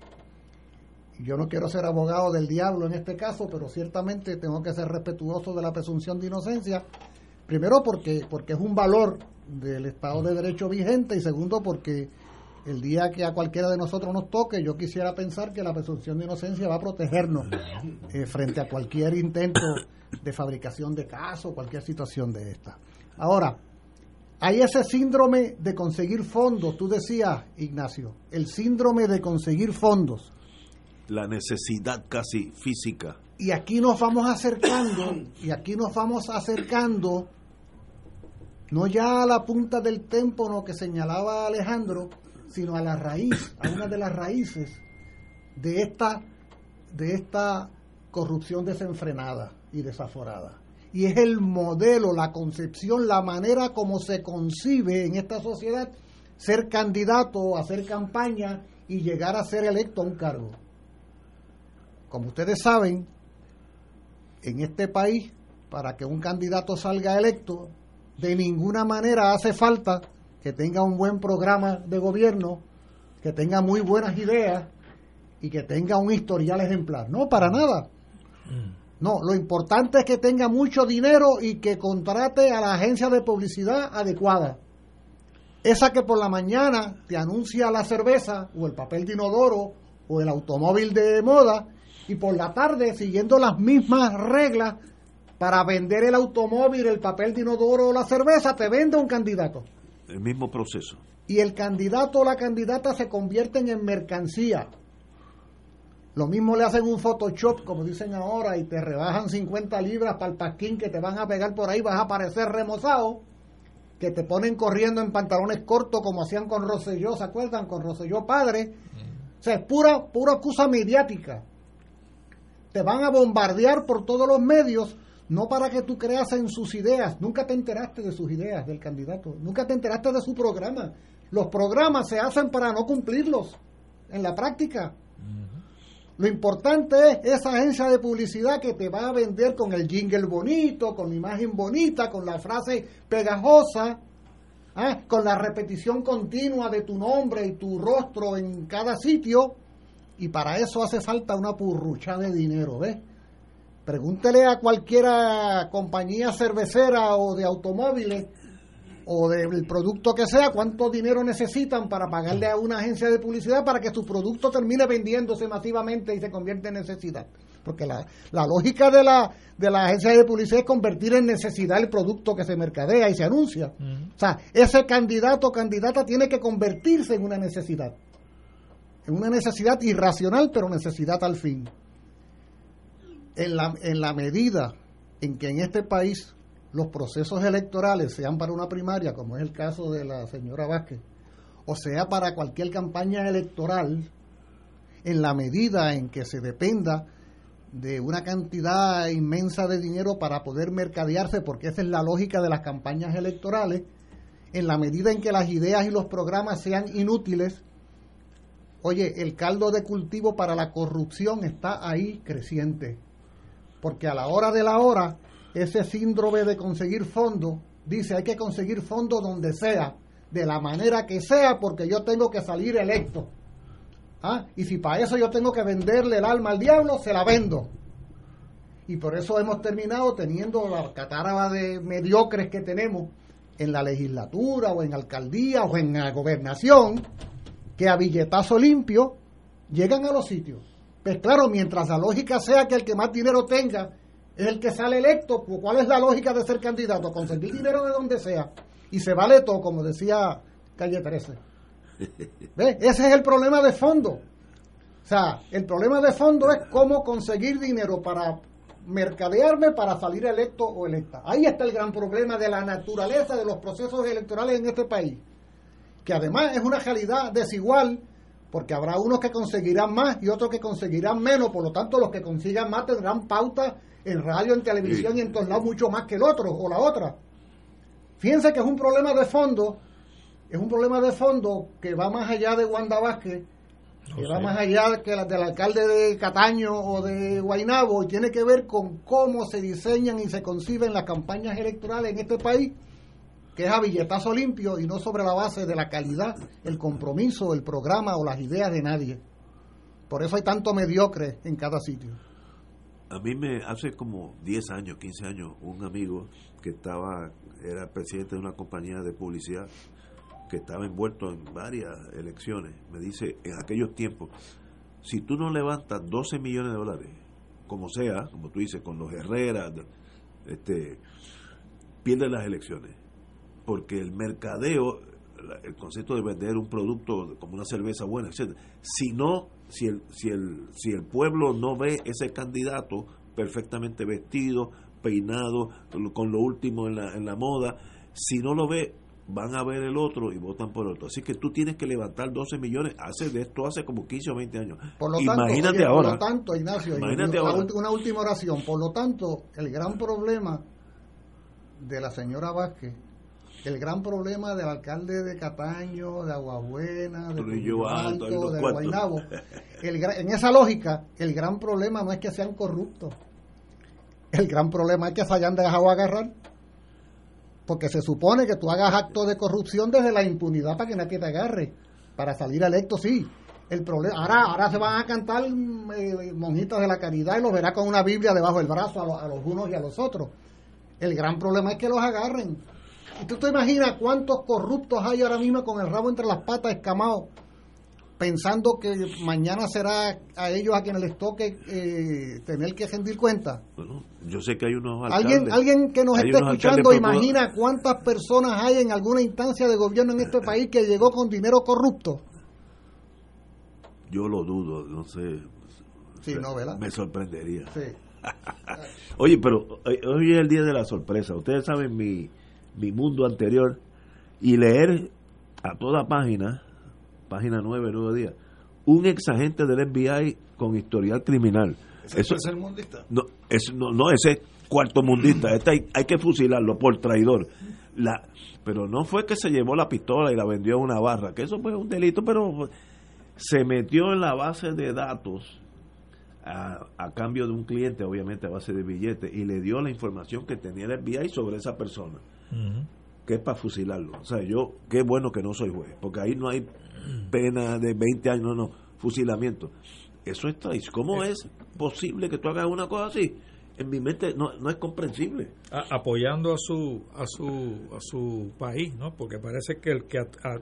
Yo no quiero ser abogado del diablo en este caso, pero ciertamente tengo que ser respetuoso de la presunción de inocencia. Primero porque, porque es un valor del Estado de Derecho vigente y segundo porque el día que a cualquiera de nosotros nos toque, yo quisiera pensar que la presunción de inocencia va a protegernos eh, frente a cualquier intento de fabricación de casos, cualquier situación de esta. Ahora, hay ese síndrome de conseguir fondos, tú decías, Ignacio, el síndrome de conseguir fondos. La necesidad casi física. Y aquí nos vamos acercando, y aquí nos vamos acercando, no ya a la punta del témpano que señalaba Alejandro, sino a la raíz, a una de las raíces de esta, de esta corrupción desenfrenada y desaforada. Y es el modelo, la concepción, la manera como se concibe en esta sociedad ser candidato, hacer campaña y llegar a ser electo a un cargo. Como ustedes saben, en este país, para que un candidato salga electo, de ninguna manera hace falta que tenga un buen programa de gobierno, que tenga muy buenas ideas y que tenga un historial ejemplar. No, para nada. No, lo importante es que tenga mucho dinero y que contrate a la agencia de publicidad adecuada. Esa que por la mañana te anuncia la cerveza o el papel de inodoro o el automóvil de moda y por la tarde, siguiendo las mismas reglas para vender el automóvil, el papel de inodoro o la cerveza, te vende un candidato. El mismo proceso. Y el candidato o la candidata se convierten en mercancía. Lo mismo le hacen un Photoshop, como dicen ahora, y te rebajan 50 libras para el pasquín que te van a pegar por ahí, vas a parecer remozado, que te ponen corriendo en pantalones cortos como hacían con Rosselló, ¿se acuerdan? Con Rosselló padre. O sea, es pura, pura excusa mediática. Te van a bombardear por todos los medios, no para que tú creas en sus ideas. Nunca te enteraste de sus ideas del candidato, nunca te enteraste de su programa. Los programas se hacen para no cumplirlos en la práctica. Lo importante es esa agencia de publicidad que te va a vender con el jingle bonito, con la imagen bonita, con la frase pegajosa, ¿ah? con la repetición continua de tu nombre y tu rostro en cada sitio. Y para eso hace falta una purrucha de dinero, ¿ves? Pregúntele a cualquiera compañía cervecera o de automóviles o del producto que sea, cuánto dinero necesitan para pagarle a una agencia de publicidad para que su producto termine vendiéndose masivamente y se convierta en necesidad. Porque la, la lógica de la, de la agencia de publicidad es convertir en necesidad el producto que se mercadea y se anuncia. O sea, ese candidato o candidata tiene que convertirse en una necesidad. En una necesidad irracional, pero necesidad al fin. En la, medida en que en este país los procesos electorales, sean para una primaria, como es el caso de la señora Vázquez, o sea para cualquier campaña electoral, en la medida en que se dependa de una cantidad inmensa de dinero para poder mercadearse, porque esa es la lógica de las campañas electorales, en la medida en que las ideas y los programas sean inútiles, oye, el caldo de cultivo para la corrupción está ahí creciente, porque a la hora de la hora, ese síndrome de conseguir fondos, dice hay que conseguir fondos donde sea, de la manera que sea, porque yo tengo que salir electo. ¿Ah? Y si para eso yo tengo que venderle el alma al diablo, se la vendo. Y por eso hemos terminado teniendo la catáraga de mediocres que tenemos en la legislatura o en alcaldía o en la gobernación, que a billetazo limpio llegan a los sitios. Pues claro, mientras la lógica sea que el que más dinero tenga es el que sale electo, pues, ¿cuál es la lógica de ser candidato? Conseguir dinero de donde sea. Y se vale todo, como decía Calle 13. ¿Ve? Ese es el problema de fondo. O sea, el problema de fondo es cómo conseguir dinero para mercadearme para salir electo o electa. Ahí está el gran problema de la naturaleza de los procesos electorales en este país. que además es una realidad desigual, porque habrá unos que conseguirán más y otros que conseguirán menos, por lo tanto los que consigan más tendrán pauta en radio, en televisión y en todos lados mucho más que el otro o la otra. Fíjense que es un problema de fondo, es un problema de fondo que va más allá de Wanda Vázquez, que va más allá que la del alcalde de Cataño o de Guainabo y tiene que ver con cómo se diseñan y se conciben las campañas electorales en este país, que es a billetazo limpio y no sobre la base de la calidad, el compromiso, el programa o las ideas de nadie. Por eso hay tanto mediocre en cada sitio. A mí me hace como 10 años, 15 años, un amigo que estaba, era presidente de una compañía de publicidad, que estaba envuelto en varias elecciones, me dice, en aquellos tiempos, si tú no levantas 12 millones de dólares, como sea, como tú dices, con los Herreras, este, pierdes las elecciones. Porque el mercadeo, el concepto de vender un producto como una cerveza buena, etc. Si no, si el, si el, si el pueblo no ve ese candidato perfectamente vestido, peinado, con lo último en la, en la moda, si no lo ve, van a ver el otro y votan por el otro. Así que tú tienes que levantar 12 millones, hace de esto hace como 15 o 20 años. Por lo imagínate tanto, oye, ahora. Por lo tanto, Ignacio, Imagínate una, ahora. una última oración. Por lo tanto, el gran problema de la señora Vázquez, el gran problema del alcalde de Cataño, de Aguabuena, de Trujillo Alto, los de. Guaynabo, el en esa lógica, el gran problema no es que sean corruptos. El gran problema es que se hayan dejado agarrar. Porque se supone que tú hagas actos de corrupción desde la impunidad para que nadie te agarre. Para salir electo, sí. El problema, ahora, ahora se van a cantar eh, monjitas de la caridad y los verá con una Biblia debajo del brazo a, lo- a los unos y a los otros. El gran problema es que los agarren. ¿Y tú te imaginas cuántos corruptos hay ahora mismo con el rabo entre las patas escamados, pensando que mañana será a ellos a quienes les toque eh, tener que rendir cuenta? Bueno, yo sé que hay unos alcaldes. Alguien, alguien que nos esté escuchando, imagina cuántas personas hay en alguna instancia de gobierno en este país que llegó con dinero corrupto. Yo lo dudo, no sé. Sí, no, ¿verdad? Me sorprendería. Sí. Oye, pero hoy hoy es el día de la sorpresa. Ustedes saben mi, mi mundo anterior y leer a toda página, página 9, 9 días, un ex agente del FBI con historial criminal. ¿Ese Eso, es el mundista? no, es, no, no, ese es cuarto mundista. Este hay, hay que fusilarlo por traidor. La, pero no fue que se llevó la pistola y la vendió a una barra, que eso fue un delito, pero se metió en la base de datos a, a cambio de un cliente, obviamente a base de billetes, y le dio la información que tenía el FBI sobre esa persona, que es para fusilarlo. O sea, yo, qué bueno que no soy juez, porque ahí no hay pena de 20 años, no, no, fusilamiento. Eso es traición. ¿Cómo es posible que tú hagas una cosa así? En mi mente no, no es comprensible. a- apoyando a su a su a su país no porque parece que el que a- a-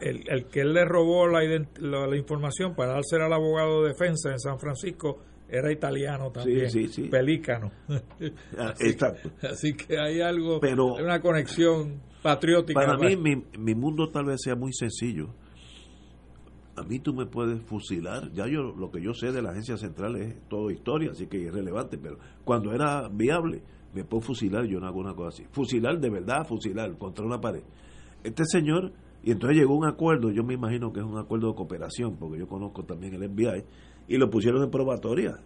el, el que él le robó la, la, la información para dársela al abogado de defensa en San Francisco era italiano también sí, sí. pelícano Ah, Así- Exacto. así que hay algo Pero- hay una conexión patriótica Para mí, mi, mi mundo tal vez sea muy sencillo. A mí tú me puedes fusilar. Ya yo lo que yo sé de la agencia central es todo historia, así que es irrelevante. Pero cuando era viable, me puedo fusilar. Yo no hago una cosa así. Fusilar de verdad, fusilar contra una pared. Este señor, y entonces llegó un acuerdo. Yo me imagino que es un acuerdo de cooperación, porque yo conozco también el FBI, y lo pusieron en probatoria.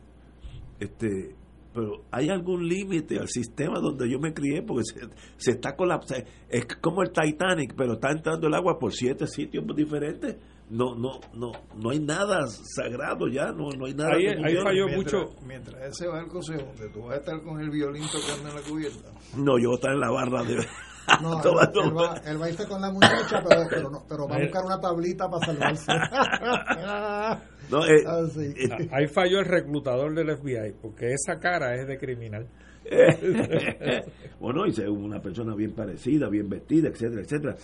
Este, pero hay algún límite al sistema donde yo me crié porque se, se está colapsando es como el Titanic pero está entrando el agua por siete sitios diferentes no no no no hay nada sagrado ya no no hay nada Ahí- ahí falló mientras, mucho. Mientras ese barco se hunde, tú vas a estar con el violín tocando en la cubierta. no yo voy a estar en la barra de No, él, va, él va a irse con la muchacha, pero, pero, no, pero va a buscar una tablita para salvarse. no, eh, Ah, sí. eh, ahí falló el reclutador del FBI porque esa cara es de criminal bueno, y ser una persona bien parecida, bien vestida, etcétera, etcétera.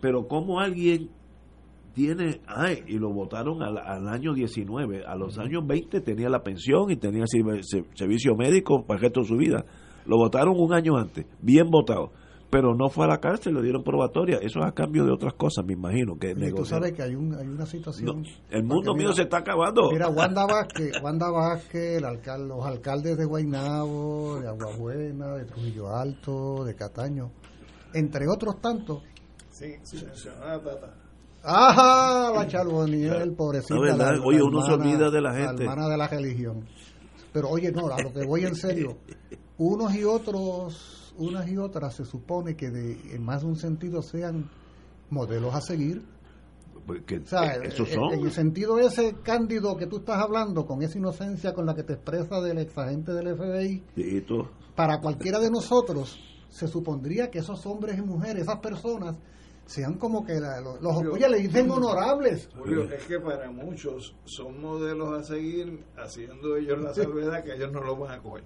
Pero como alguien tiene, ay, y lo votaron al, al año 19, a los años 20 tenía la pensión y tenía servicio médico para el resto de su vida. Lo votaron un año antes, bien votado. Pero no fue a la cárcel, le dieron probatoria. Eso es a cambio de otras cosas, me imagino. que Y tú sabes que hay, un, hay una situación. No, el mundo mío mira, se está acabando. Mira, Wanda Vázquez, Wanda Vázquez el alcal- los alcaldes de Guaynabo, de Aguabuena, de Trujillo Alto, de Cataño, entre otros tantos, Sí, Tata. Ajá, la Charboniel, pobrecita. La verdad, la- la oye, uno se hermana- olvida de la gente. hermana de la religión. Pero oye, no, a lo que voy en serio. Unos y otros, unas y otras se supone que de, en más de un sentido sean modelos a seguir. Porque O sea, esos en- son. en el sentido ese cándido que tú estás hablando, con esa inocencia con la que te expresa del exagente del FBI, y todo. para cualquiera de nosotros se supondría que esos hombres y mujeres, esas personas, sean como que la- los, los- oye, le dicen honorables. Julio, es que para muchos son modelos a seguir, haciendo ellos la salvedad que ellos no lo van a coger.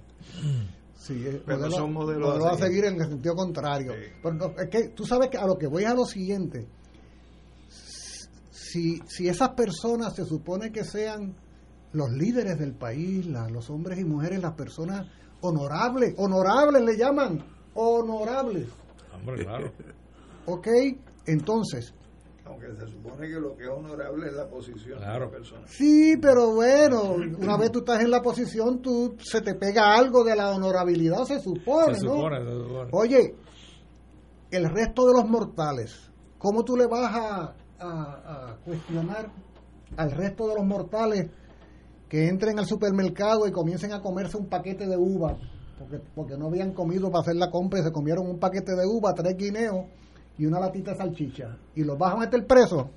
Sí, es Pero modelo- son modelos modelo a a seguir. seguir en el sentido contrario. Sí. Pero no, es que tú sabes que a lo que voy es a lo siguiente. Si, si esas personas se supone que sean los líderes del país, la- los hombres y mujeres, las personas honorables, honorables le llaman, honorables, Hombre, claro. ¿ok? Entonces, Aunque se supone que lo que es honorable es la posición Claro. de la persona. Sí, pero bueno, una vez tú estás en la posición, tú se te pega algo de la honorabilidad, se supone, Se ¿no? supone, se supone. Oye, el resto de los mortales, ¿cómo tú le vas a, a- a cuestionar al resto de los mortales que entren al supermercado y comiencen a comerse un paquete de uva? Porque, porque no habían comido para hacer la compra y se comieron un paquete de uva, tres guineos y una latita de salchicha. ¿Y los vas a meter preso?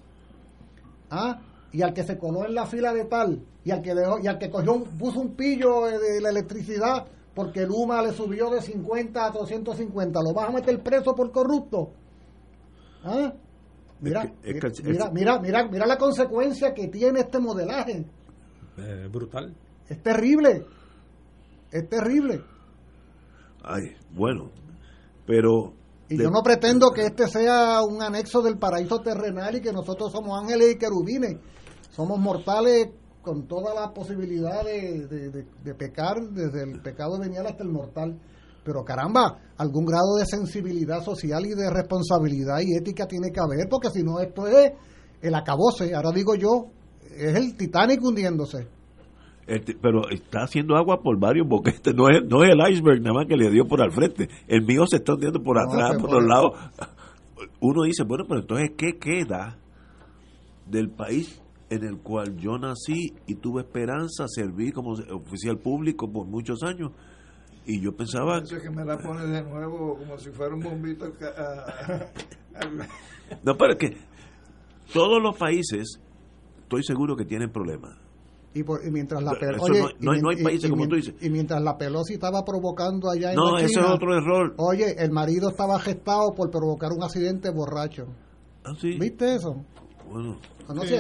¿Ah? Y al que se coló en la fila de tal, y al que dejó, y al que cogió un- puso un pillo de, la electricidad porque el UMA le subió de 50 a 250, ¿lo vas a meter preso por corrupto? ¿Ah? Mira, Es que- es que- mira, mira, mira, mira la consecuencia que tiene este modelaje. Eh, brutal. Es terrible. Es terrible. Ay, bueno. Pero. Y de- yo no pretendo que este sea un anexo del paraíso terrenal y que nosotros somos ángeles y querubines. Somos mortales con toda la posibilidad de, de- de- de pecar, desde el pecado venial hasta el mortal. Pero caramba, algún grado de sensibilidad social y de responsabilidad y ética tiene que haber, porque si no, esto es el acabose. Ahora digo yo, es el Titanic hundiéndose. Este, pero está haciendo agua por varios boquetes, no es, no es el iceberg nada más que le dio por al frente, el mío se está hundiendo por atrás, se por los lados. Uno dice, bueno, pero entonces, ¿qué queda del país en el cual yo nací y tuve esperanza, serví como oficial público por muchos años? Y yo pensaba, Eso que me la pones de nuevo como si fuera un bombito no, pero es que todos los países, estoy seguro que tienen problemas. Y, por- y mientras la Pero Pel- eso oye, no- no hay- no países y como tú dices. Y mientras la Pelosi estaba provocando allá en No, la ese es China, otro error. Oye, el marido estaba gestado por provocar un accidente borracho. Ah, sí. ¿Viste eso? Bueno, No sé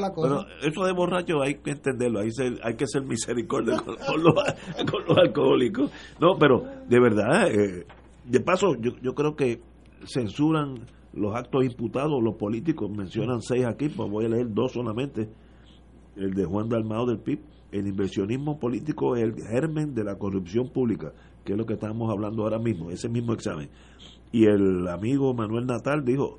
la cosa. Pero eso de borracho hay que entenderlo, hay, ser- hay que ser misericordia con, con los, con los alcohólicos. No, pero de verdad, eh, de paso, yo, yo creo que censuran los actos imputados, los políticos, mencionan seis aquí, pues voy a leer dos solamente, el de Juan Dalmao del PIB. El inversionismo político es el germen de la corrupción pública, que es lo que estamos hablando ahora mismo, ese mismo examen. Y el amigo Manuel Natal dijo,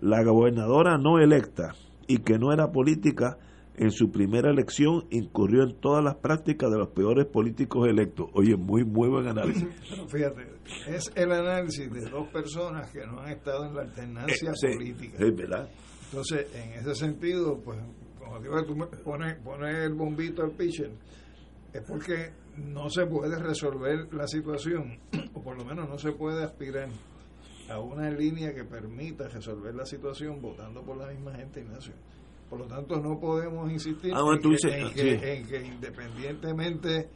la gobernadora no electa y que no era política en su primera elección incurrió en todas las prácticas de los peores políticos electos. Oye, muy muy buen análisis. Pero fíjate, es el análisis de dos personas que no han estado en la alternancia Eh, sí, política. es verdad. Entonces, en ese sentido, pues, como digo, tú pones, pones el bombito al pitcher, es porque no se puede resolver la situación, o por lo menos no se puede aspirar a una línea que permita resolver la situación votando por la misma gente, Ignacio. Por lo tanto, no podemos insistir Ah, bueno, en, que, dices, en ah, que- sí. en que independientemente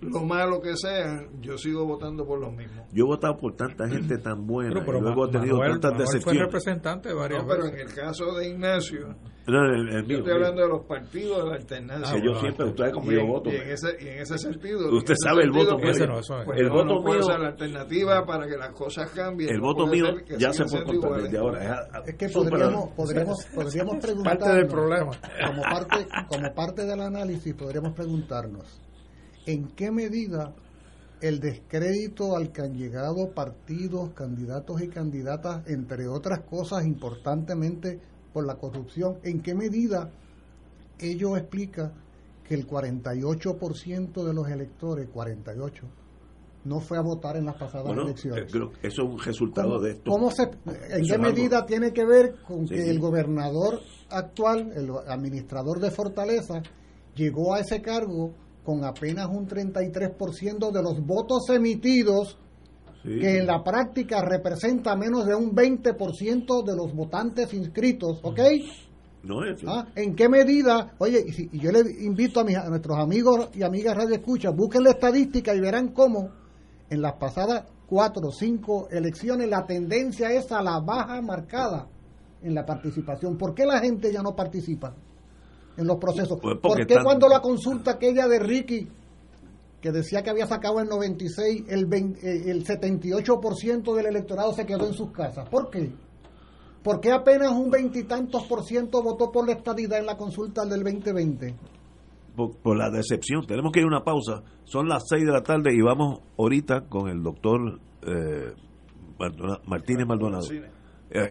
lo malo que sea, yo sigo votando por los mismos. Yo he votado por tanta gente tan buena Pero, pero y luego he tenido Manuel, tantas Manuel fue decepciones. representante varias No, pero en el caso de Ignacio, No, el- el yo mío, estoy mío. hablando de los partidos de la alternancia. Que yo bueno, siempre, usted sabe cómo y, yo en, voto. y en ese, y en ese sentido. Usted ese sabe el voto pues, Ese no, eso es. pues El no, voto no puede mío- ser la alternativa para que las cosas cambien. El no voto mío ya se contar iguales. desde ahora. Es, a- es que podríamos, podríamos, podríamos preguntarnos, Parte del problema. como parte, como parte del análisis, podríamos preguntarnos en qué medida el descrédito al que han llegado partidos, candidatos y candidatas, entre otras cosas, importantemente por la corrupción, en qué medida ello explica que el 48% de los electores, 48, no fue a votar en las pasadas Bueno, elecciones. eh, creo que eso es un resultado ¿Cómo, de esto. cómo se, ¿En qué algo. medida tiene que ver con Sí, que sí. el gobernador actual, el administrador de Fortaleza, llegó a ese cargo con apenas un 33% de los votos emitidos, Sí. que en la práctica representa menos de un 20% de los votantes inscritos, ¿ok? No es Ah, ¿En qué medida? Oye, y, si- y yo le invito a, mis, a nuestros amigos y amigas Radio Escucha, busquen la estadística y verán cómo en las pasadas cuatro o cinco elecciones la tendencia es a la baja marcada en la participación. ¿Por qué la gente ya no participa en los procesos? Pues ¿Por qué cuando la consulta aquella de Ricky, que decía que había sacado el 96, el, 20 eh, el 78% del electorado se quedó en sus casas? ¿Por qué? ¿Por qué apenas un veintitantos por ciento votó por la estadidad en la consulta del 2020? por, por la decepción. Tenemos que ir a una pausa. Son las 6 de la tarde y vamos ahorita con el doctor eh, Maldona- Martínez Maldonado. Eh,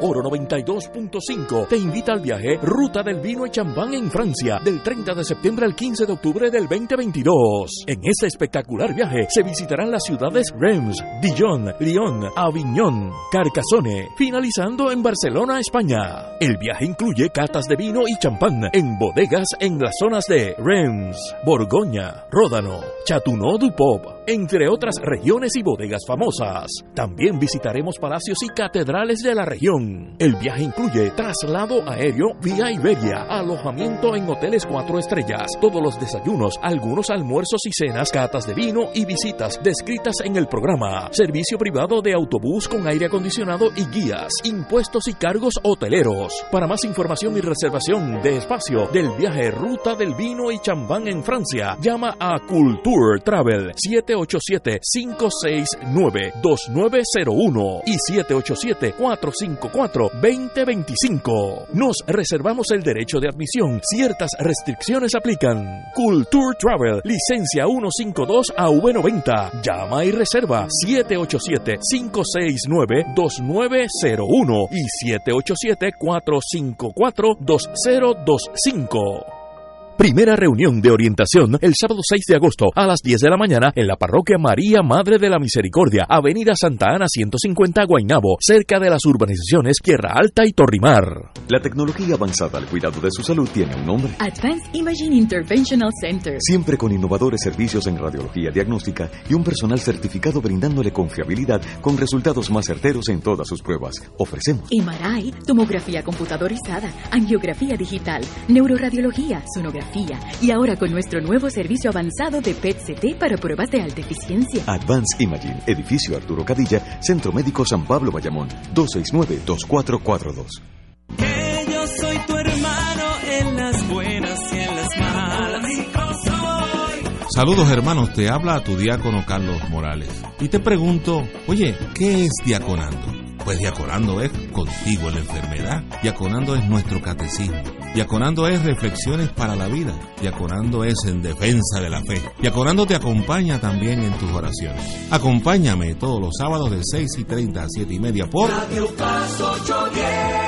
Oro 92.5 te invita al viaje Ruta del Vino y Champán en Francia del 30 de septiembre al 15 de octubre del 2022. En este espectacular viaje se visitarán las ciudades Reims, Dijon, Lyon, Avignon, Carcassonne, finalizando en Barcelona, España. El viaje incluye catas de vino y champán en bodegas en las zonas de Reims, Borgoña, Ródano, Chateauneuf-du-Pop, entre otras regiones y bodegas famosas. También visitaremos palacios y catedrales de la región. El viaje incluye traslado aéreo vía Iberia, alojamiento en hoteles cuatro estrellas, todos los desayunos, algunos almuerzos y cenas, catas de vino y visitas descritas en el programa, servicio privado de autobús con aire acondicionado y guías, impuestos y cargos hoteleros. Para más información y reservación de espacio del viaje Ruta del Vino y Champán en Francia, llama a Culture Travel 787-569-2901 y 787-454-2025. Nos reservamos el derecho de admisión. Ciertas restricciones aplican. Culture Travel, licencia 152 AV90. Llama y reserva 787-569-2901 y 787-454-2025. Primera reunión de orientación el sábado 6 de agosto a las 10 de la mañana en la parroquia María Madre de la Misericordia, Avenida Santa Ana 150 Guaynabo, cerca de las urbanizaciones Tierra Alta y Torrimar. La tecnología avanzada al cuidado de su salud tiene un nombre. Advanced Imaging Interventional Center. Siempre con innovadores servicios en radiología diagnóstica y un personal certificado brindándole confiabilidad con resultados más certeros en todas sus pruebas. Ofrecemos MRI, tomografía computadorizada, angiografía digital, neuroradiología, sonografía y ahora con nuestro nuevo servicio avanzado de PET-CT para pruebas de alta eficiencia. Advanced Imaging, edificio Arturo Cadilla, Centro Médico San Pablo Bayamón, 269-2442. Que yo soy tu hermano en las buenas y en las malas. Saludos hermanos, te habla tu diácono Carlos Morales. Y te pregunto, oye, ¿qué es diaconando? Pues diaconando es contigo en la enfermedad. Diaconando es nuestro catecismo. Diaconando es reflexiones para la vida. Diaconando es en defensa de la fe. Diaconando te acompaña también en tus oraciones. Acompáñame todos los sábados de 6 y 30 a 7 y media por Radio Paz 810.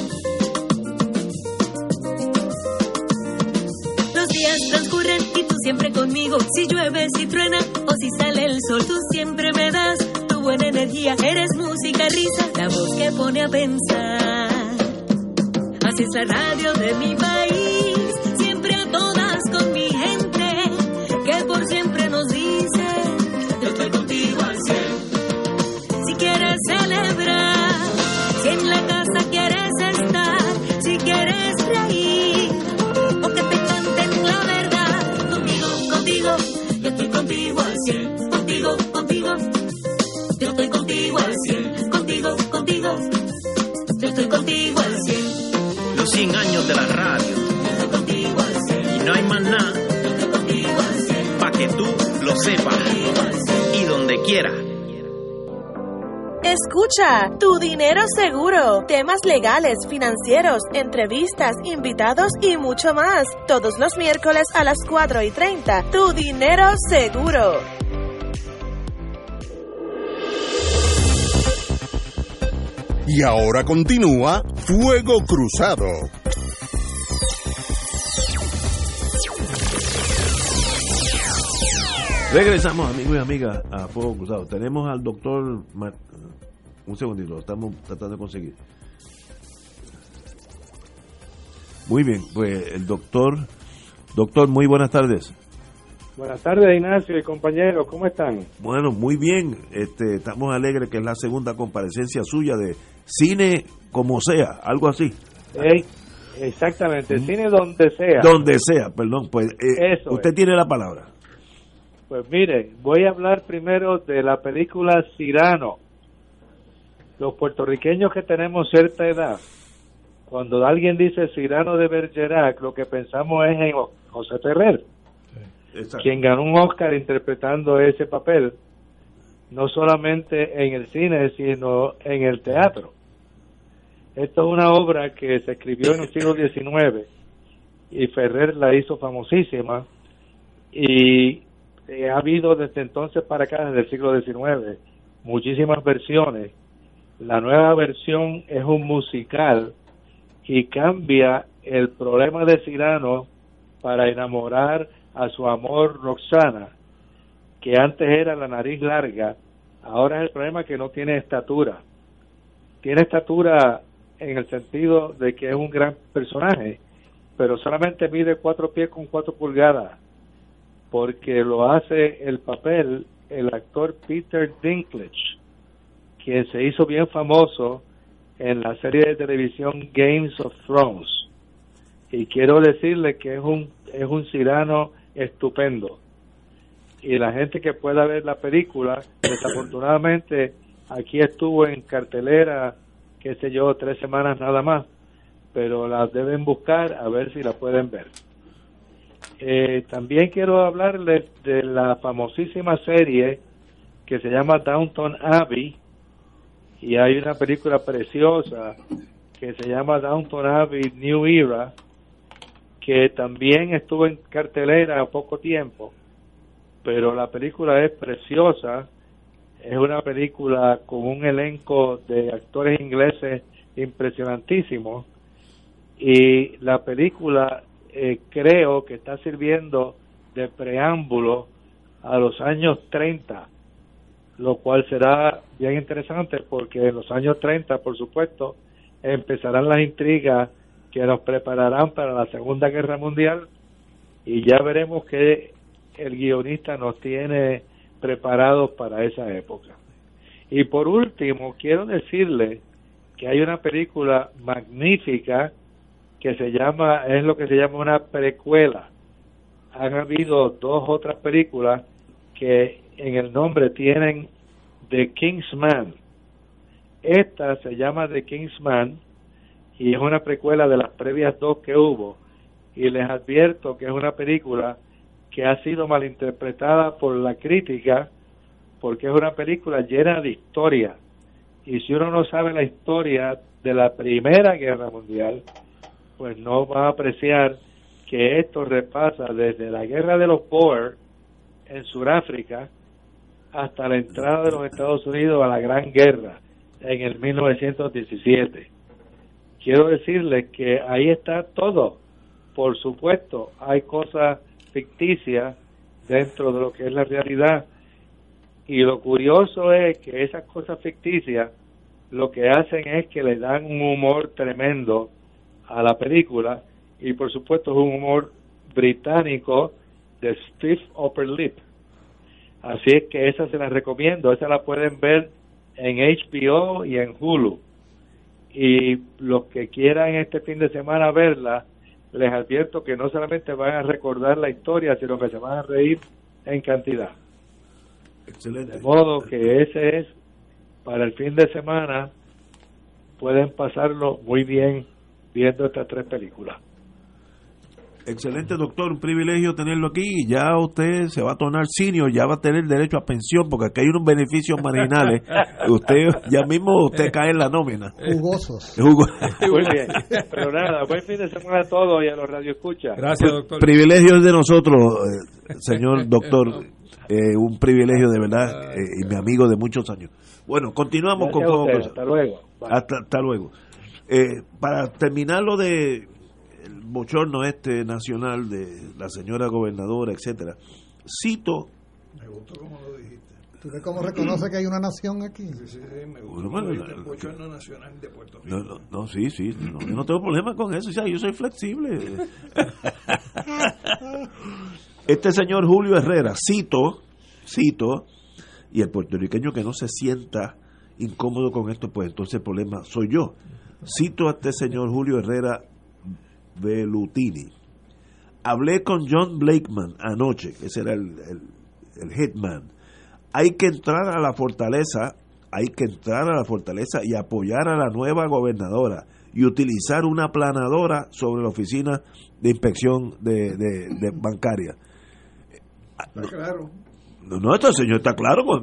Transcurren y tú siempre conmigo. Si llueve, si truena o si sale el sol, tú siempre me das tu buena energía. Eres música, risa, la voz que pone a pensar. Así es la radio de mi país, 100 años de la radio. Y no hay más nada. Para que tú lo sepas. Y donde quiera. Escucha, tu dinero seguro, temas legales, financieros, entrevistas, invitados y mucho más. Todos los miércoles a las 4 y 30, tu dinero seguro. Y ahora continúa Fuego Cruzado. Regresamos, amigos y amigas, a Fuego Cruzado. Tenemos al doctor. Mar- Un segundito, lo estamos tratando de conseguir. Muy bien, pues el doctor. Doctor, muy buenas tardes. Buenas tardes, Ignacio y compañeros, ¿cómo están? Bueno, muy bien. Este, estamos alegres que es la segunda comparecencia suya de cine como sea, algo así. Exactamente, cine donde sea. Donde sea, perdón. Pues eh, Eso usted es. tiene la palabra. Pues mire, voy a hablar primero de la película Cirano. Los puertorriqueños que tenemos cierta edad, cuando alguien dice Cirano de Bergerac, lo que pensamos es en José Ferrer, quien ganó un Oscar interpretando ese papel, no solamente en el cine, sino en el teatro. Esto es una obra que se escribió en el siglo XIX y Ferrer la hizo famosísima y eh, ha habido desde entonces para acá, desde el siglo XIX, muchísimas versiones. La nueva versión es un musical y cambia el problema de Cirano para enamorar a su amor Roxana, que antes era la nariz larga, ahora es el problema que no tiene estatura. Tiene estatura en el sentido de que es un gran personaje, pero solamente mide cuatro pies con cuatro pulgadas, porque lo hace el papel el actor Peter Dinklage, quien se hizo bien famoso en la serie de televisión Games of Thrones. Y quiero decirle que es un, es un cirano estupendo. Y la gente que pueda ver la película, desafortunadamente, aquí estuvo en cartelera, qué sé yo, tres semanas nada más, pero la deben buscar a ver si la pueden ver. Eh, también quiero hablarles de la famosísima serie que se llama Downton Abbey y hay una película preciosa que se llama Downton Abbey New Era que también estuvo en cartelera a poco tiempo pero la película es preciosa. Es una película con un elenco de actores ingleses impresionantísimos y la película eh, creo que está sirviendo de preámbulo a los años 30, lo cual será bien interesante porque en los años 30, por supuesto, empezarán las intrigas que nos prepararán para la Segunda Guerra Mundial y ya veremos que el guionista nos tiene preparados para esa época. Y por último, quiero decirle que hay una película magnífica que se llama, es lo que se llama una precuela. Han habido dos otras películas que en el nombre tienen The Kingsman. Esta se llama The Kingsman y es una precuela de las previas dos que hubo. Y les advierto que es una película que ha sido malinterpretada por la crítica porque es una película llena de historia. Y si uno no sabe la historia de la Primera Guerra Mundial, pues no va a apreciar que esto repasa desde la guerra de los Boer en Sudáfrica hasta la entrada de los Estados Unidos a la Gran Guerra en el 1917. Quiero decirles que ahí está todo. Por supuesto, hay cosas ficticias dentro de lo que es la realidad, y lo curioso es que esas cosas ficticias lo que hacen es que le dan un humor tremendo a la película y por supuesto es un humor británico de stiff upper lip. Así es que esa se la recomiendo, esa la pueden ver en HBO y en Hulu. Y los que quieran este fin de semana verla, les advierto que no solamente van a recordar la historia, sino que se van a reír en cantidad. Excelente. De modo que ese es para el fin de semana, pueden pasarlo muy bien viendo estas tres películas. Excelente, doctor. Un privilegio tenerlo aquí. Y ya usted se va a tornar senior, ya va a tener derecho a pensión, porque aquí hay unos beneficios marginales. usted ya mismo usted cae en la nómina. Jugosos. Jugo- Muy bien. Pero nada, buen fin de semana a todos y a los radioescuchas. Gracias, doctor. Privilegio es de nosotros, eh, señor doctor. Eh, un privilegio de verdad eh, y mi amigo de muchos años. Bueno, continuamos Gracias con ustedes. con- Hasta luego. Bye. Hasta, hasta luego. Eh, para terminar lo de el bochorno este nacional de la señora gobernadora, etcétera, cito Me gustó como lo dijiste. ¿Tú ves cómo reconoce que hay una nación aquí? Sí, sí, sí, me gustó Bueno, bueno, el bochorno nacional de Puerto Rico. No, no, no, sí, sí, no, yo no tengo problema con eso, o sea, yo soy flexible. Este señor Julio Herrera, cito, cito, y el puertorriqueño que no se sienta incómodo con esto, pues entonces el problema soy yo. Cito a este señor Julio Herrera Velutini. Hablé con John Blakeman anoche, que ese era el, el, el hitman. Hay que entrar a la fortaleza, hay que entrar a la fortaleza y apoyar a la nueva gobernadora y utilizar una planadora sobre la oficina de inspección de, de- de bancaria. Está claro. No, no, este señor está claro. Por,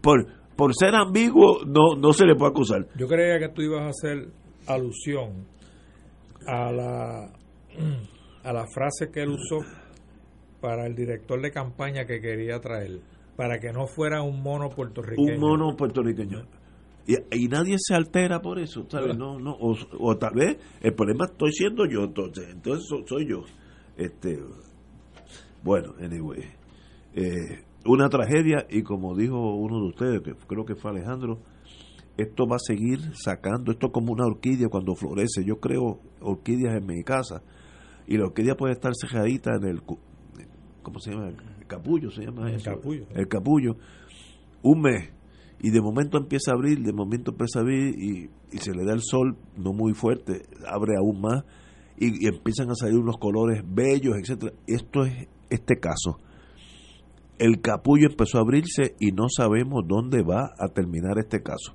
por, por ser ambiguo, no, no se le puede acusar. Yo creía que tú ibas a hacer alusión a la a la frase que él usó para el director de campaña que quería traer, para que no fuera un mono puertorriqueño. Un mono puertorriqueño. Y, y nadie se altera por eso, ¿sabes? No, no, o, o tal vez el problema estoy siendo yo, entonces, entonces so- soy yo. Este, bueno, anyway, eh, una tragedia y como dijo uno de ustedes, que creo que fue Alejandro, esto va a seguir sacando, esto es como una orquídea cuando florece. Yo creo orquídeas en mi casa y la orquídea puede estar cejadita en el, ¿cómo se llama? El capullo se llama El eso. capullo. El capullo. Un mes. Y de momento empieza a abrir, de momento empieza a abrir y, y se le da el sol no muy fuerte, abre aún más y, y empiezan a salir unos colores bellos, etcétera. Esto es este caso. El capullo empezó a abrirse y no sabemos dónde va a terminar este caso.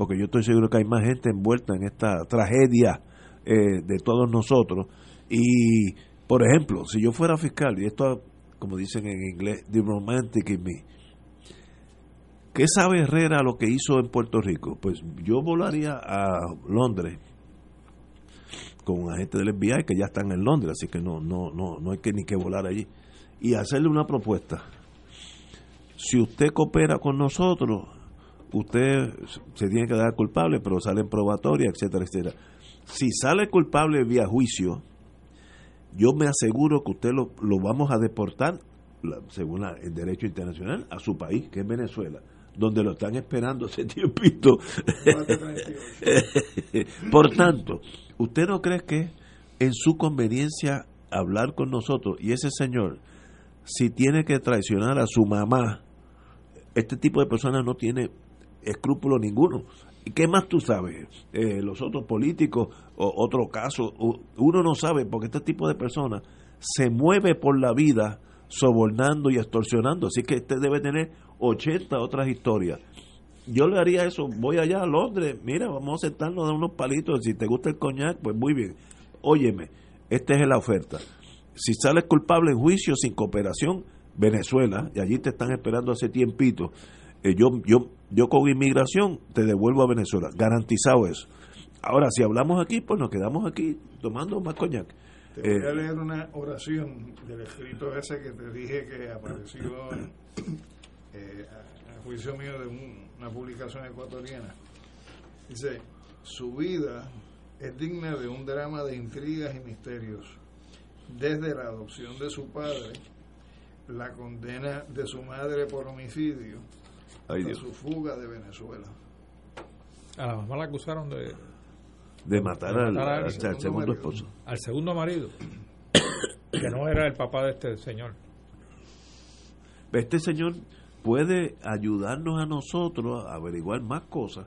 Porque yo estoy seguro que hay más gente envuelta en esta tragedia eh, de todos nosotros. Y Por ejemplo, si yo fuera fiscal, y esto, como dicen en inglés, the romantic in me, ¿qué sabe Herrera lo que hizo en Puerto Rico? Pues yo volaría a Londres con un agente del FBI que ya están en Londres, así que no, no, no, no hay que ni que volar allí, y hacerle una propuesta. Si usted coopera con nosotros, usted se tiene que dar culpable, pero sale en probatoria, etcétera, etcétera. Si sale culpable vía juicio, yo me aseguro que usted lo, lo vamos a deportar, según el derecho internacional, a su país, que es Venezuela, donde lo están esperando hace tiempito. Por tanto, ¿usted no cree que en su conveniencia hablar con nosotros y ese señor, si tiene que traicionar a su mamá, este tipo de personas no tiene escrúpulo ninguno. ¿Y qué más tú sabes? Eh, los otros políticos, o otro caso, uno no sabe porque este tipo de personas se mueve por la vida sobornando y extorsionando. Así que este debe tener 80 otras historias. Yo le haría eso, voy allá a Londres, mira, vamos a sentarnos a unos palitos, si te gusta el coñac, pues muy bien. Óyeme, esta es la oferta. Si sales culpable en juicio sin cooperación, Venezuela, y allí te están esperando hace tiempito, eh, yo, yo, yo con inmigración te devuelvo a Venezuela, garantizado eso. Ahora, si hablamos aquí, pues nos quedamos aquí tomando más coñac. Te voy a Eh, leer una oración del escrito ese que te dije que apareció eh, a, a juicio mío de un- una publicación ecuatoriana. Dice, su vida es digna de un drama de intrigas y misterios, desde la adopción de su padre, la condena de su madre por homicidio, Ay, Dios. su fuga de Venezuela. A la mamá la acusaron de, de matar al segundo esposo. Al segundo marido. que no era el papá de este señor. Este señor puede ayudarnos a nosotros a averiguar más cosas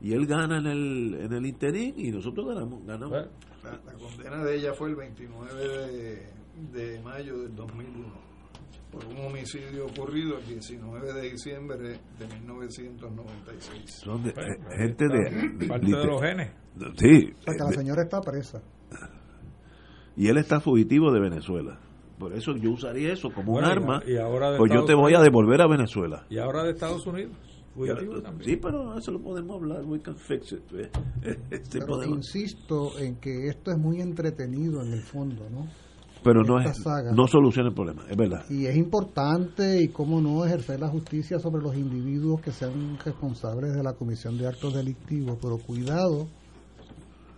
y él gana en el, en el interín y nosotros ganamos. ganamos. La, la condena de ella fue el 29 de, de mayo del 2001 por un homicidio ocurrido el 19 de diciembre de 1996. Son de- eh, gente de... Parte de los genes. Sí. Que la de- señora está presa. y él está fugitivo de Venezuela. Por eso yo usaría eso como Bueno, un arma. y ahora de pues yo Estados te voy a Unidos. devolver a Venezuela. Y ahora de Estados Unidos. También. sí, pero eso lo podemos hablar. We can fix it. eh. Sí Pero podemos. insisto en que esto es muy entretenido en el fondo, ¿no? Pero no, es, saga. no soluciona el problema, es verdad. Y es importante, y cómo no, ejercer la justicia sobre los individuos que sean responsables de la comisión de actos delictivos, pero cuidado,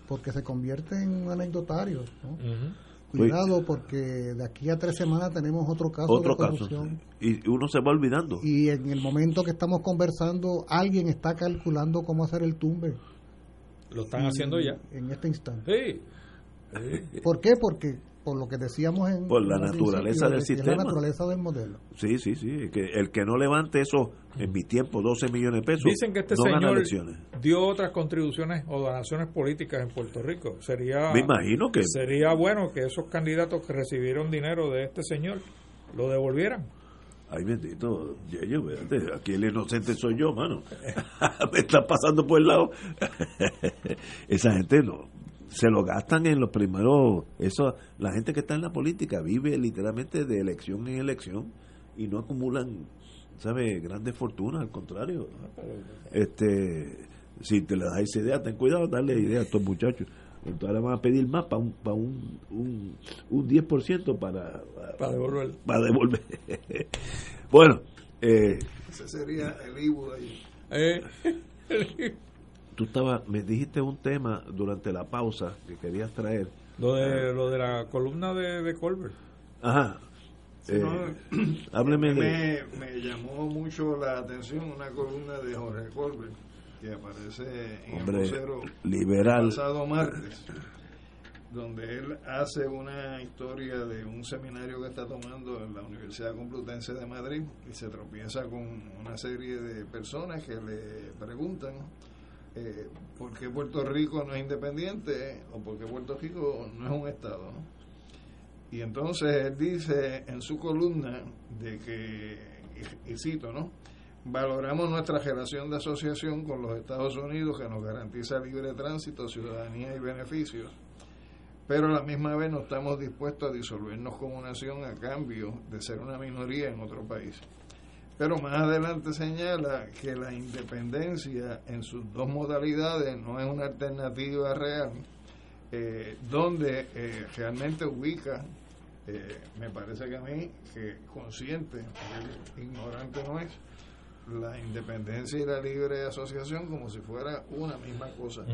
porque se convierte en anecdotarios, ¿no? Cuidado, porque de aquí a tres semanas tenemos otro caso Otro de caso. corrupción. Y uno se va olvidando. Y en el momento que estamos conversando, alguien está calculando cómo hacer el tumbe. Lo están Y- haciendo ya. En este instante. Sí. ¿Por qué? Porque por lo que decíamos en Por la naturaleza del sistema. la naturaleza del modelo. Sí, sí, sí. Que el que no levante eso en mi tiempo, 12 millones de pesos, Dicen que este no señor elecciones. dio otras contribuciones o donaciones políticas en Puerto Rico. Sería Me imagino que- sería bueno que esos candidatos que recibieron dinero de este señor lo devolvieran. Ay, bendito, Yeyo, aquí el inocente soy yo, mano. Me está pasando por el lado. Esa gente no. Se lo gastan en los primeros. Eso, la gente que está en la política vive literalmente de elección en elección y no acumulan, ¿sabe? Grandes fortunas, al contrario. Este, si te le das esa idea, ten cuidado, darle idea a estos muchachos. Entonces le van a pedir más para un, para un, un, un 10% para, Para devolver. para devolver. bueno, eh, Ese sería el Ibu ahí. Eh, tú estabas, me dijiste un tema durante la pausa que querías traer. Lo de, lo de la columna de, de Colbert. Ajá. Sí, Eh, no, hábleme de. me, me llamó mucho la atención una columna de Jorge Colbert que aparece en Hombre, el vocero liberal. el pasado martes donde él hace una historia de un seminario que está tomando en la Universidad Complutense de Madrid y se tropieza con una serie de personas que le preguntan eh, por qué Puerto Rico no es independiente o por qué Puerto Rico no es un Estado. Y entonces él dice en su columna de que, y cito, ¿no? Valoramos nuestra relación de asociación con los Estados Unidos que nos garantiza libre tránsito, ciudadanía y beneficios, pero a la misma vez no estamos dispuestos a disolvernos como nación a cambio de ser una minoría en otro país. Pero más adelante señala que la independencia en sus dos modalidades no es una alternativa real, eh, donde eh, realmente ubica, eh, me parece que a mí, que consciente, ignorante no es, la independencia y la libre asociación como si fuera una misma cosa.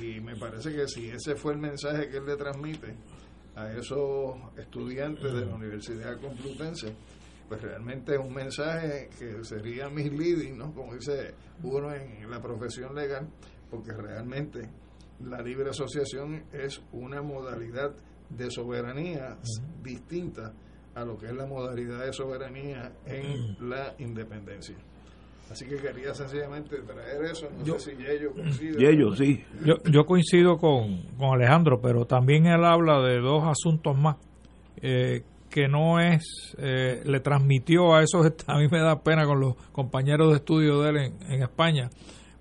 y me parece que si ese fue el mensaje que él le transmite a esos estudiantes de la Universidad Complutense, pues realmente es un mensaje que sería misleading, ¿no? Como dice uno en la profesión legal, porque realmente la libre asociación es una modalidad de soberanía distinta a lo que es la modalidad de soberanía en la independencia. Así que quería sencillamente traer eso. No sé si Yello coincide. Yello, sí. Yo, yo coincido con, con Alejandro, pero también él habla de dos asuntos más eh, que no es, eh, le transmitió a esos, a mí me da pena con los compañeros de estudio de él en, España,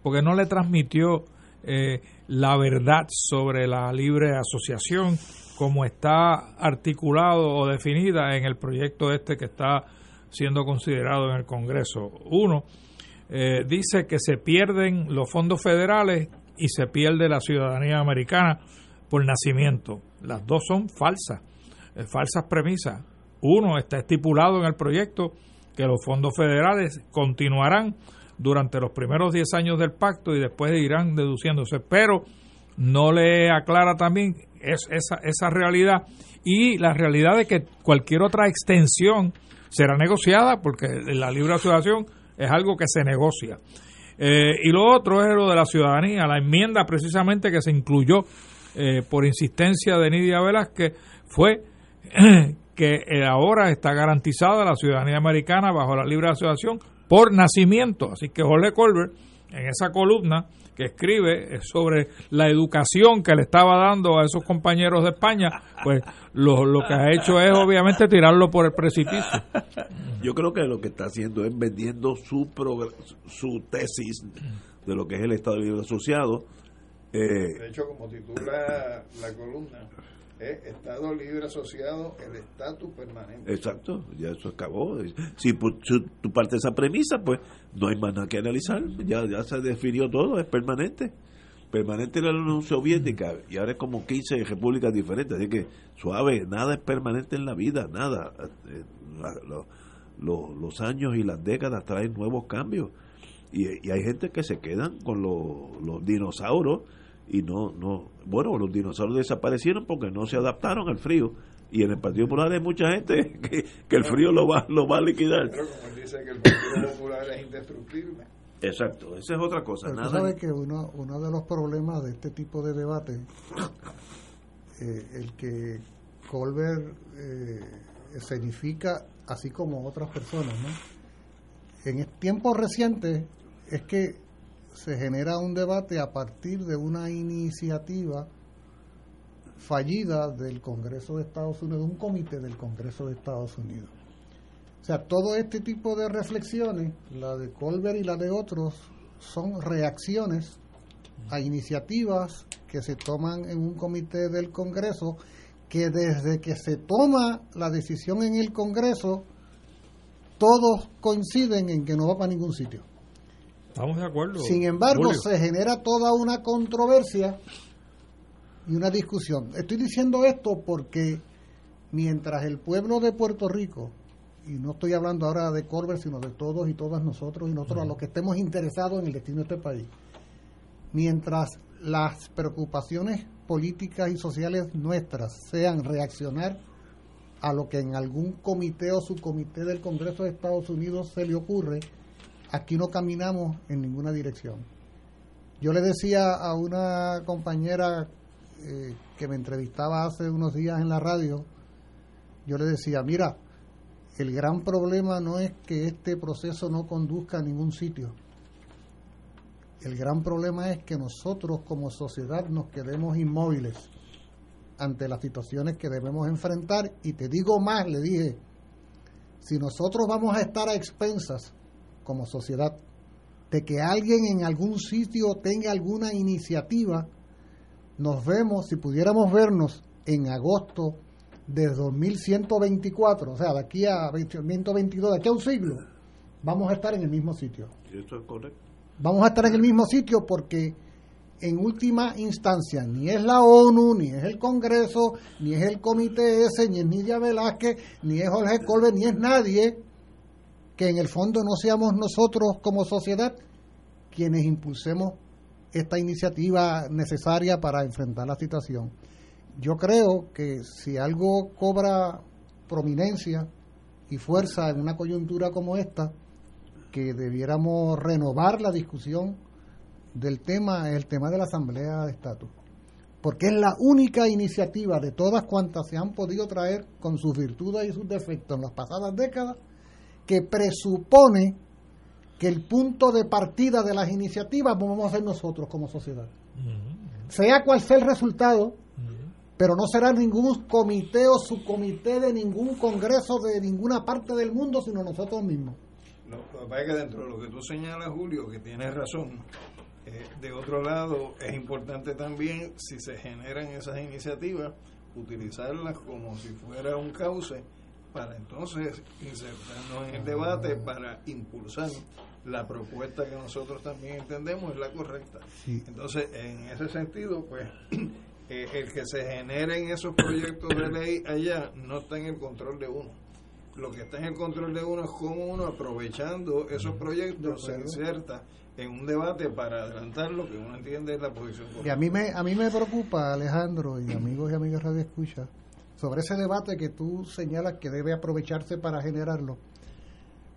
porque no le transmitió eh, la verdad sobre la libre asociación como está articulado o definida en el proyecto este que está siendo considerado en el Congreso. Uno, eh, dice que se pierden los fondos federales y se pierde la ciudadanía americana por nacimiento. Las dos son falsas, eh, falsas premisas. Uno, está estipulado en el proyecto que los fondos federales continuarán durante los primeros 10 años del pacto y después irán deduciéndose, pero no le aclara también es, esa, esa realidad y la realidad de que cualquier otra extensión será negociada porque la libre asociación es algo que se negocia. Eh, y lo otro es lo de la ciudadanía, la enmienda precisamente que se incluyó eh, por insistencia de Nidia Velázquez fue que eh, ahora está garantizada la ciudadanía americana bajo la libre asociación por nacimiento. Así que Jorge Colbert, en esa columna que escribe sobre la educación que le estaba dando a esos compañeros de España, pues lo, lo que ha hecho es obviamente tirarlo por el precipicio. Yo creo que lo que está haciendo es vendiendo su, su tesis de lo que es el Estado Libre Asociado. Eh, de hecho, como titula la columna, es Estado Libre Asociado, el estatus permanente. Exacto, ya eso acabó. Si tú partes de esa premisa, pues no hay más nada que analizar, ya, ya se definió todo, es permanente. Permanente era la Unión Soviética y ahora es como 15 repúblicas diferentes, así que suave, nada es permanente en la vida, nada. Eh, los años y las décadas traen nuevos cambios y, y hay gente que se quedan con los dinosaurios y no, no, bueno, los dinosaurios desaparecieron porque no se adaptaron al frío y en el Partido Popular hay mucha gente que, que el frío lo va, lo va a liquidar. Pero como él dice que el Partido Popular es indestructible. Exacto, esa es otra cosa. Pero Nada... que uno, uno de los problemas de este tipo de debate, eh, el que Colbert eh, significa así como otras personas, ¿no? En tiempos recientes es que se genera un debate a partir de una iniciativa fallida del Congreso de Estados Unidos, un comité del Congreso de Estados Unidos. O sea, todo este tipo de reflexiones, la de Colbert y la de otros, son reacciones a iniciativas que se toman en un comité del Congreso que desde que se toma la decisión en el Congreso, todos coinciden en que no va para ningún sitio. Estamos de acuerdo. Sin embargo, se genera toda una controversia y una discusión. Estoy diciendo esto porque mientras el pueblo de Puerto Rico, y no estoy hablando ahora de Corbett, sino de todos y todas nosotros y nosotros, a los que estemos interesados en el destino de este país, mientras las preocupaciones políticas y sociales nuestras sean reaccionar a lo que en algún comité o subcomité del Congreso de Estados Unidos se le ocurre, aquí no caminamos en ninguna dirección. Yo le decía a una compañera eh, que me entrevistaba hace unos días en la radio, yo le decía, mira, el gran problema no es que este proceso no conduzca a ningún sitio. El gran problema es que nosotros como sociedad nos quedemos inmóviles ante las situaciones que debemos enfrentar. Y te digo más, le dije, si nosotros vamos a estar a expensas como sociedad, de que alguien en algún sitio tenga alguna iniciativa nos vemos, si pudiéramos vernos en agosto de 2124, o sea, de aquí a 2022, de aquí a un siglo, vamos a estar en el mismo sitio. Eso es correcto. Vamos a estar en el mismo sitio porque en última instancia ni es la ONU, ni es el Congreso, ni es el Comité ese, ni es Nidia Velázquez, ni es Jorge Colbert, ni es nadie que en el fondo no seamos nosotros como sociedad quienes impulsemos esta iniciativa necesaria para enfrentar la situación. Yo creo que si algo cobra prominencia y fuerza en una coyuntura como esta, que debiéramos renovar la discusión del tema, el tema de la Asamblea de Estatus. Porque es la única iniciativa de todas cuantas se han podido traer con sus virtudes y sus defectos en las pasadas décadas que presupone que el punto de partida de las iniciativas vamos a ser nosotros como sociedad. Sea cual sea el resultado, pero no será ningún comité o subcomité de ningún congreso de ninguna parte del mundo, sino nosotros mismos. Lo que pasa es que dentro de lo que tú señalas, Julio, que tienes razón, eh, de otro lado, es importante también, si se generan esas iniciativas, utilizarlas como si fuera un cauce para entonces insertarnos en el debate para impulsar la propuesta que nosotros también entendemos es la correcta. Entonces, en ese sentido, pues, eh, el que se generen esos proyectos de ley allá no está en el control de uno. Lo que está en el control de uno es cómo uno, aprovechando esos proyectos, se inserta en un debate para adelantar lo que uno entiende es la posición Y a mí me, a mí me preocupa, Alejandro, y amigos y amigas Radio Escucha, sobre ese debate que tú señalas que debe aprovecharse para generarlo.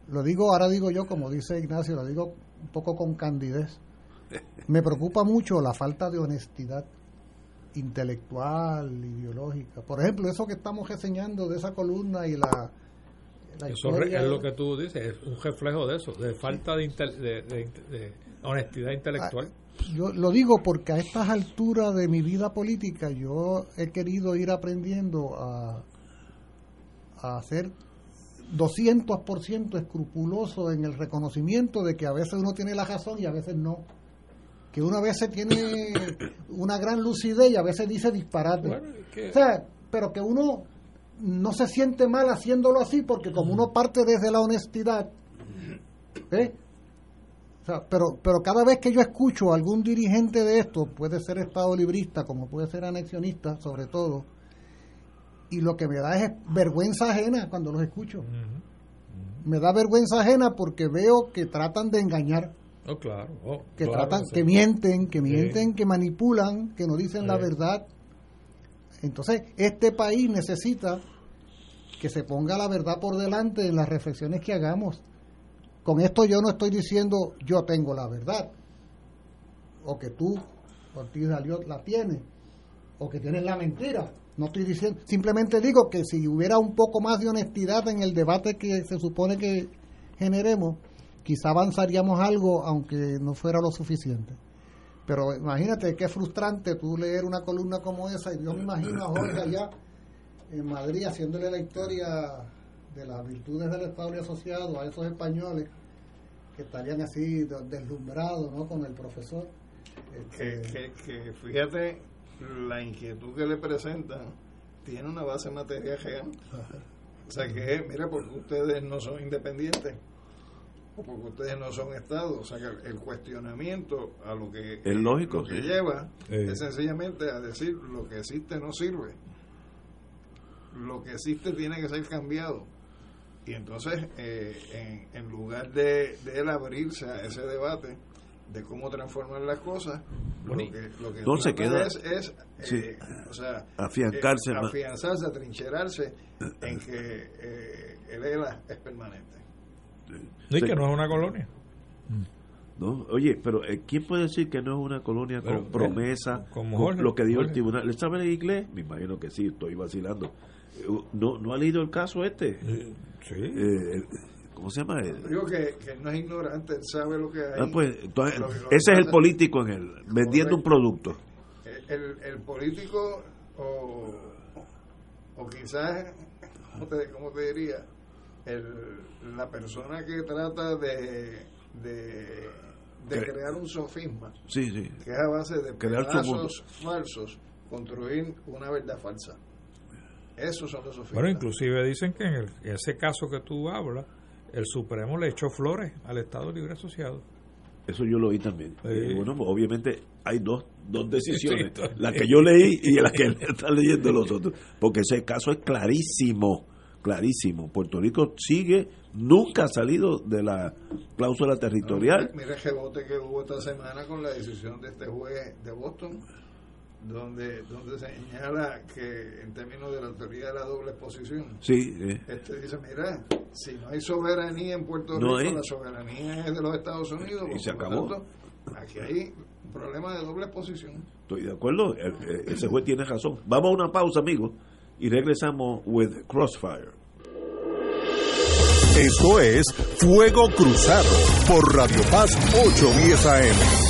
Lo digo, ahora digo yo, como dice Ignacio, lo digo un poco con candidez. Me preocupa mucho la falta de honestidad intelectual, ideológica. Por ejemplo, eso que estamos reseñando de esa columna y la... la eso es lo que tú dices, es un reflejo de eso, de falta de, de- de- de honestidad intelectual. Yo lo digo porque a estas alturas de mi vida política yo he querido ir aprendiendo a, a ser 200% escrupuloso en el reconocimiento de que a veces uno tiene la razón y a veces no. Que uno a veces tiene una gran lucidez y a veces dice disparate. Bueno, es que- O sea, pero que uno no se siente mal haciéndolo así porque como uno parte desde la honestidad, ¿eh? Sea, pero, pero cada vez que yo escucho a algún dirigente de esto, puede ser Estado librista, como puede ser anexionista, sobre todo, y lo que me da es vergüenza ajena cuando los escucho. Me da vergüenza ajena porque veo que tratan de engañar, Oh, claro. oh, que claro tratan, sí. que mienten, que Sí. mienten, que manipulan, que no dicen la verdad. Entonces, este país necesita que se ponga la verdad por delante en las reflexiones que hagamos. Con esto yo no estoy diciendo yo tengo la verdad, o que tú, Ortiz de Aliot, la tienes, o que tienes la mentira. No estoy diciendo, simplemente digo que si hubiera un poco más de honestidad en el debate que se supone que generemos, quizá avanzaríamos algo, aunque no fuera lo suficiente. Pero imagínate qué frustrante tú leer una columna como esa, y yo me imagino a Jorge allá en Madrid haciéndole la historia de las virtudes del Estado y asociado a esos españoles que estarían así de- deslumbrados ¿no? con el profesor. que, Este, que, que fíjate la inquietud que le presentan tiene una base material real o sea que mira porque ustedes no son independientes o porque ustedes no son estados o sea que el cuestionamiento a lo que Es lógico, lo que sí. lleva es sencillamente a decir lo que existe no sirve. Lo que existe tiene que ser cambiado y entonces eh, en, en lugar de, de él abrirse a ese debate de cómo transformar las cosas Bueno, lo que, lo que entonces queda- es, es, sí. eh, o sea, Afiancarse eh, afianzarse, atrincherarse en que eh, el ELA es permanente No, y Sí. que no es una colonia. ¿no? Oye, pero eh, ¿quién puede decir que no es una colonia con promesa? como con lo que dijo el tribunal. ¿Le sabe en inglés? Me imagino que sí, estoy vacilando. Eh, ¿No, no ha leído el caso este? Sí. Eh, ¿Cómo se llama? El- digo que, que no es ignorante él sabe lo que hay Ah, pues, entonces, Lo lo ese es el político en él, vendiendo un producto. el, el político o, o quizás ¿cómo te, cómo te diría el, la persona que trata de, de de crear un sofisma Sí, sí. que es a base de Crear pedazos falsos construir una verdad falsa. Esos son los sofismas. Bueno, inclusive dicen que en el- ese caso que tú hablas, el Supremo le echó flores al Estado Libre Asociado. Eso yo lo oí también. Sí. Eh, bueno, pues, obviamente hay dos, dos decisiones, Sí, la que yo leí y la que están leyendo los otros, porque ese caso es clarísimo, clarísimo. Puerto Rico sigue, nunca ha salido de la cláusula territorial. Mira el rebote que hubo esta semana con la decisión de este juez de Boston, donde, donde señala que en términos de la teoría de la doble exposición, Sí, eh. este dice, mira, si no hay soberanía en Puerto No Rico, hay. la soberanía es de los Estados Unidos. Y se acabó. tanto, aquí hay un problema de doble exposición. Estoy de acuerdo, eh, eh, ese juez tiene razón. Vamos a una pausa, amigos, y regresamos with Crossfire. Esto es Fuego Cruzado por Radio Paz 810 AM.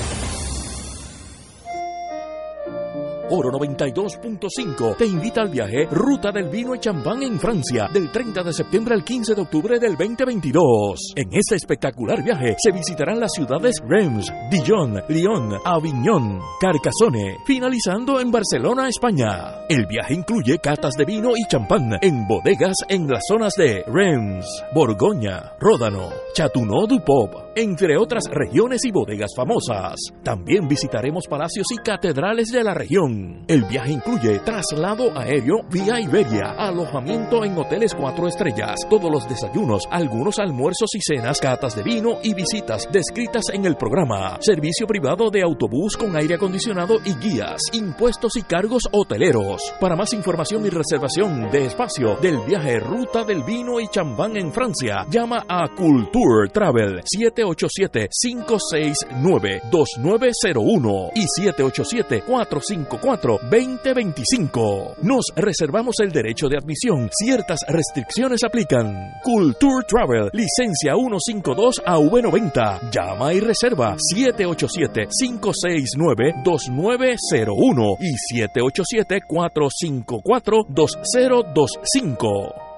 Oro 92.5 te invita al viaje Ruta del Vino y Champán en Francia del 30 de septiembre al 15 de octubre del 2022. En este espectacular viaje se visitarán las ciudades Reims, Dijon, Lyon, Avignon, Carcassonne, finalizando en Barcelona, España. El viaje incluye catas de vino y champán en bodegas en las zonas de Reims, Borgoña, Ródano, Chateauneuf-du-Pop, entre otras regiones y bodegas famosas. También visitaremos palacios y catedrales de la región. El viaje incluye traslado aéreo vía Iberia, alojamiento en hoteles cuatro estrellas, todos los desayunos, algunos almuerzos y cenas, catas de vino y visitas descritas en el programa, servicio privado de autobús con aire acondicionado y guías, impuestos y cargos hoteleros. Para más información y reservación de espacio del viaje Ruta del Vino y Champán en Francia, llama a Culture Travel 787-569-2901 y 787-454-2025. Nos reservamos el derecho de admisión. Ciertas restricciones aplican. Culture Travel, licencia 152 AV90. Llama y reserva 787-569-2901 y 787-454-2025.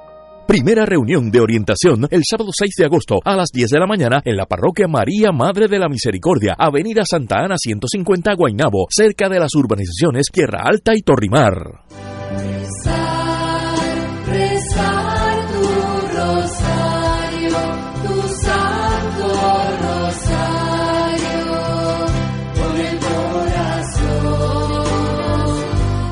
Primera reunión de orientación el sábado 6 de agosto a las 10 de la mañana en la parroquia María Madre de la Misericordia, Avenida Santa Ana 150 Guaynabo, cerca de las urbanizaciones Tierra Alta y Torrimar.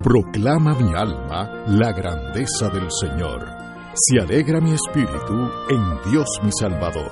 Proclama mi alma la grandeza del Señor. Se alegra mi espíritu en Dios mi Salvador.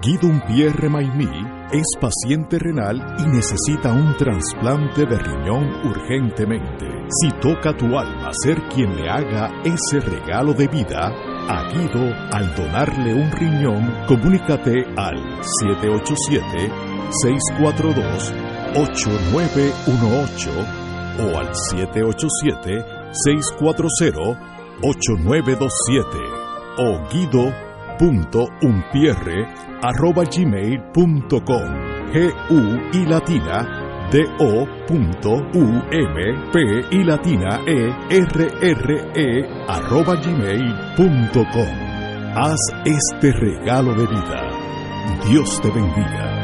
Guido Pierre Maimí es paciente renal y necesita un trasplante de riñón urgentemente. Si toca tu alma ser quien le haga ese regalo de vida, a Guido, al donarle un riñón, comunícate al 787-642-8918 o al 787-640-8927 o guido.umpierre arroba gmail.com G-U y latina D-O punto U-M-P y latina E-R-R-E arroba gmail.com Haz este regalo de vida. Dios te bendiga.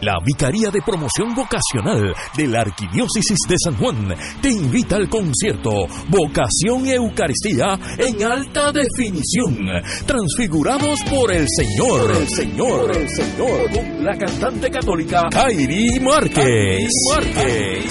La Vicaría de Promoción Vocacional de la Arquidiócesis de San Juan te invita al concierto Vocación y Eucaristía en alta definición, transfigurados por el Señor, el Señor, el Señor, con la cantante católica Kairi Márquez. Márquez.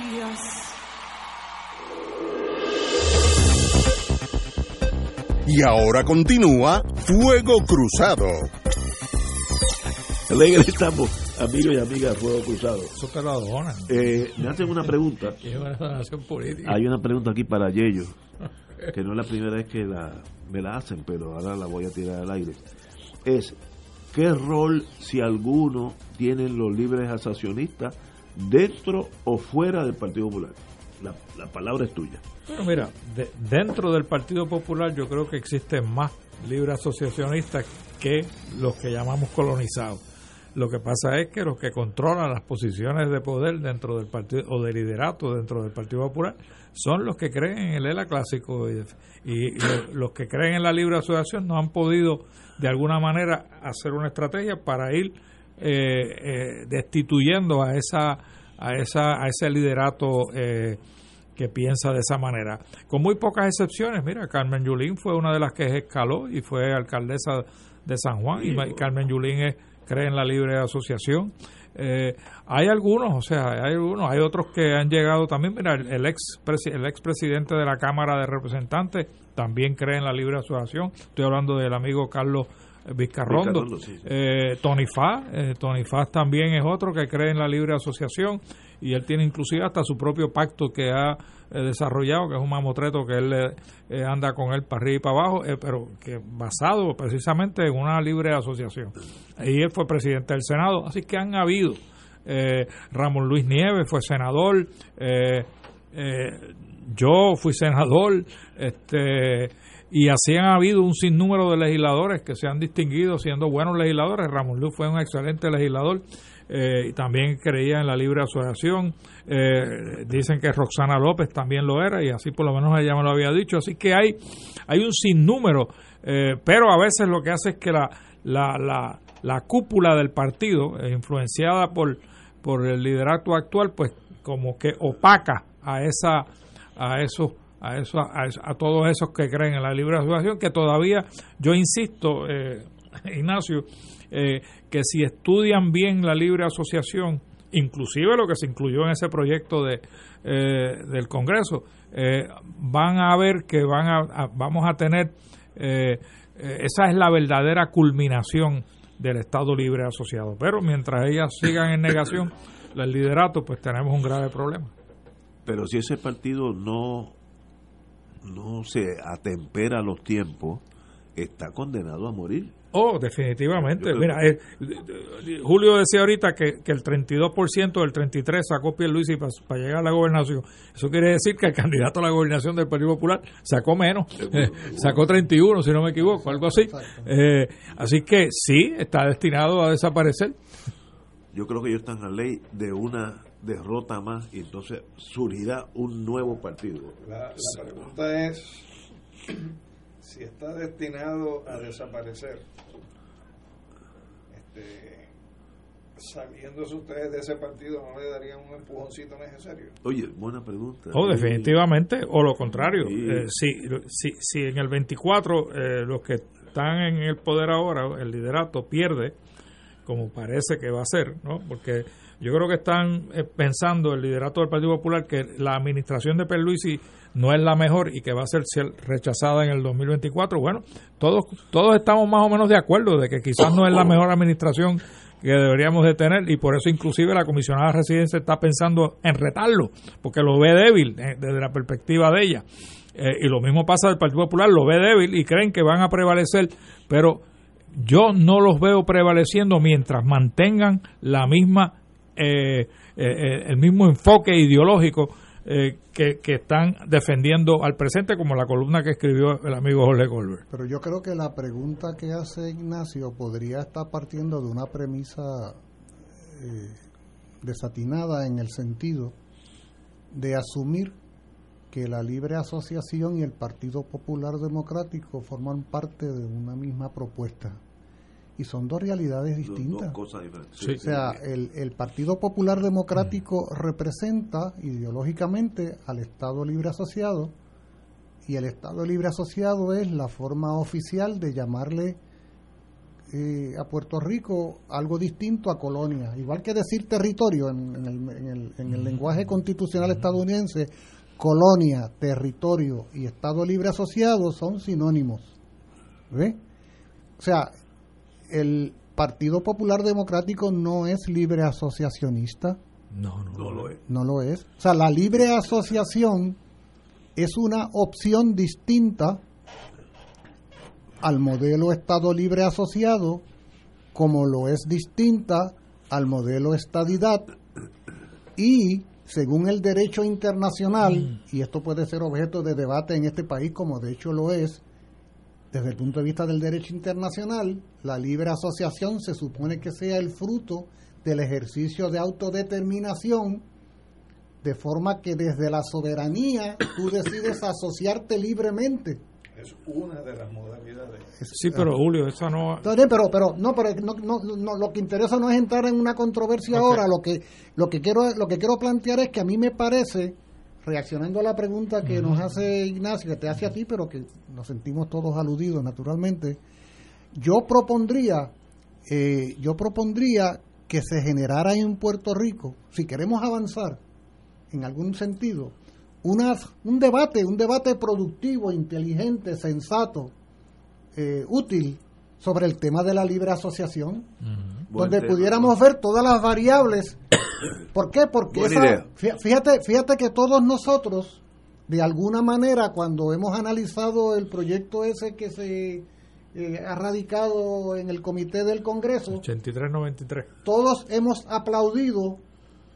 Y ahora continúa Fuego Cruzado. Alegre estamos, amigos y amigas de Fuego Cruzado. Eso te lo donan. Eh, me hacen una pregunta. Es una donación política. Hay una pregunta aquí para Yello, que no es la primera vez que la, me la hacen, pero ahora la voy a tirar al aire. Es, ¿qué rol, si alguno, tienen los libres asociacionistas dentro o fuera del Partido Popular? La, la palabra es tuya. Bueno, mira, de- dentro del Partido Popular yo creo que existen más libres asociacionistas que los que llamamos colonizados. Lo que pasa es que los que controlan las posiciones de poder dentro del partido o de liderato dentro del Partido Popular son los que creen en el ELA clásico y, y lo- los que creen en la libre asociación no han podido de alguna manera hacer una estrategia para ir eh, eh, destituyendo a esa a esa a ese liderato eh, que piensa de esa manera. Con muy pocas excepciones, mira, Carmen Yulín fue una de las que escaló y fue alcaldesa de San Juan y, Carmen Yulín es- cree en la libre asociación. Eh, hay algunos, o sea, hay algunos, hay otros que han llegado también, mira, el, el ex el expresidente de la Cámara de Representantes también cree en la libre asociación. Estoy hablando del amigo Carlos Vizcarrondo. Vizcarrondo, sí, sí. Eh, Tony Faz, eh, Tony Faz también es otro que cree en la libre asociación y él tiene inclusive hasta su propio pacto que ha eh, desarrollado, que es un mamotreto que él eh, eh, anda con él para arriba y para abajo, eh, pero que basado precisamente en una libre asociación. Y él fue presidente del Senado, así que han habido. Ramón Luis Nieves fue senador, yo fui senador, este y así han habido un sinnúmero de legisladores que se han distinguido siendo buenos legisladores. Ramón Luz fue un excelente legislador eh, también creía en la libre asociación. Eh, dicen que Roxana López también lo era y así por lo menos ella me lo había dicho. Así que hay, hay un sinnúmero, eh, pero a veces lo que hace es que la, la, la, la cúpula del partido, eh, influenciada por, por el liderato actual, pues como que opaca a esa a esos a eso a, a todos esos que creen en la libre asociación que todavía yo insisto eh, Ignacio eh, que si estudian bien la libre asociación inclusive lo que se incluyó en ese proyecto de eh, del Congreso eh, van a ver que van a, a- vamos a tener eh, eh, esa es la verdadera culminación del Estado Libre Asociado pero mientras ellas sigan en negación el liderato pues tenemos un grave problema Pero si ese partido no, no se atempera a los tiempos, está condenado a morir. Oh, definitivamente. Mira, eh, Julio decía ahorita que, que el 32% del 33% sacó Pierluisi para llegar a la gobernación. Eso quiere decir que el candidato a la gobernación del Partido Popular sacó menos, eh, sacó 31, si no me equivoco, algo así. Eh, así que sí, está destinado a desaparecer. Yo creo que ellos están a ley de una derrota más y entonces surgirá un nuevo partido. La, la pregunta es si está destinado a desaparecer. Este, saliéndose ustedes de ese partido, ¿no le darían un empujoncito necesario? Oye, buena pregunta. O definitivamente, o lo contrario. Sí. Eh, si, si, si en el 24 eh, los que están en el poder ahora, el liderato, pierde como parece que va a ser, ¿no? Porque yo creo que están eh, pensando el liderato del Partido Popular que la administración de Perluisi no es la mejor y que va a ser rechazada en el 2024. Bueno, todos todos estamos más o menos de acuerdo de que quizás no es la mejor administración que deberíamos de tener y por eso inclusive la comisionada de residencia está pensando en retarlo, porque lo ve débil eh, desde la perspectiva de ella. Eh, y lo mismo pasa del Partido Popular, lo ve débil y creen que van a prevalecer, pero yo no los veo prevaleciendo mientras mantengan la misma eh, el mismo enfoque ideológico eh, que, están defendiendo al presente, como la columna que escribió el amigo Jorge Goldberg. Pero yo creo que la pregunta que hace Ignacio podría estar partiendo de una premisa eh, desatinada en el sentido de asumir que la libre asociación y el Partido Popular Democrático forman parte de una misma propuesta y son dos realidades distintas. O sea, el, el, Partido Popular Democrático representa ideológicamente al Estado Libre Asociado y el Estado Libre Asociado es la forma oficial de llamarle eh, a Puerto Rico algo distinto a colonia. Igual que decir territorio en, el, en, el, en el lenguaje constitucional estadounidense, colonia, territorio y Estado Libre Asociado son sinónimos. ¿Ve? O sea, el Partido Popular Democrático no es libre asociacionista. No, no, lo es. No lo es. O sea, la libre asociación es una opción distinta al modelo Estado libre asociado, como lo es distinta al modelo estadidad y según el derecho internacional, y esto puede ser objeto de debate en este país como de hecho lo es, desde el punto de vista del derecho internacional, la libre asociación se supone que sea el fruto del ejercicio de autodeterminación, de forma que desde la soberanía tú decides asociarte libremente. Es una de las modalidades. Sí, pero Julio, eso no. Pero, pero, no, pero no, no, lo que interesa no es entrar en una controversia ahora. Lo que, lo que quiero, lo que quiero plantear es que a mí me parece reaccionando a la pregunta que nos hace Ignacio, que te hace a ti, pero que nos sentimos todos aludidos naturalmente, yo propondría, eh, yo propondría que se generara en Puerto Rico, si queremos avanzar en algún sentido, una, un debate, un debate productivo, inteligente, sensato, eh, útil sobre el tema de la libre asociación, donde pudiéramos ver todas las variables. ¿Por qué? Porque fíjate, fíjate que todos nosotros, de alguna manera, cuando hemos analizado el proyecto ese que se eh, ha radicado en el comité del Congreso, 83-93, todos hemos aplaudido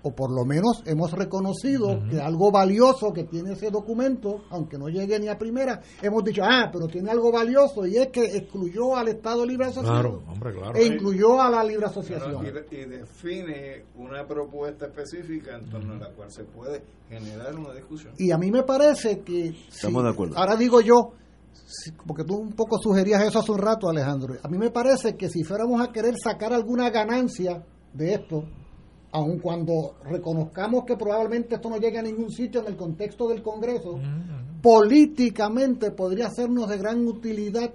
o por lo menos hemos reconocido que algo valioso que tiene ese documento, aunque no llegue ni a primera, hemos dicho, ah, pero tiene algo valioso y es que excluyó al Estado Libre Asociación e incluyó a la Libre Asociación. y, define una propuesta específica en torno a la cual se puede generar una discusión. Y a mí me parece que... Estamos de acuerdo. Ahora digo yo, porque tú un poco sugerías eso hace un rato, Alejandro, a mí me parece que si fuéramos a querer sacar alguna ganancia de esto, aun cuando reconozcamos que probablemente esto no llegue a ningún sitio en el contexto del Congreso, políticamente podría sernos de gran utilidad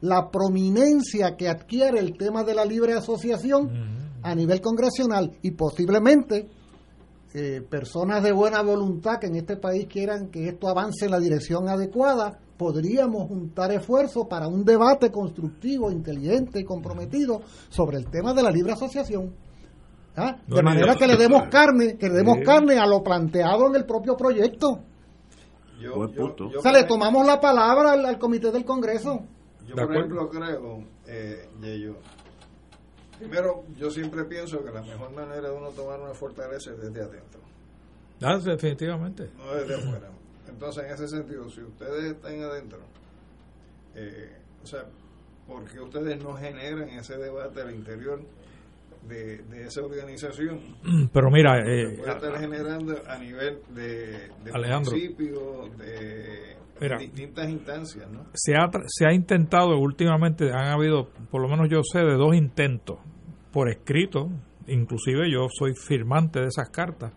la prominencia que adquiere el tema de la libre asociación a nivel congresional y posiblemente eh, personas de buena voluntad que en este país quieran que esto avance en la dirección adecuada, podríamos juntar esfuerzos para un debate constructivo, inteligente y comprometido sobre el tema de la libre asociación. ¿Ah? de manera que le demos carne, que le demos carne a lo planteado en el propio proyecto. Yo, o sea, le tomamos la palabra al, comité del Congreso. Yo, por ejemplo, creo, eh, primero, yo siempre pienso que la mejor manera de uno tomar una fortaleza es desde adentro. Ah, definitivamente. No desde afuera. Entonces, en ese sentido, si ustedes están adentro, eh, o sea, ¿por qué ustedes no generan ese debate al interior? De, esa organización. Pero mira, eh, puede estar generando a nivel de, de de, distintas instancias. ¿no? Se, ha, se ha intentado últimamente, han habido, por lo menos yo sé, de dos intentos por escrito, inclusive yo soy firmante de esas cartas,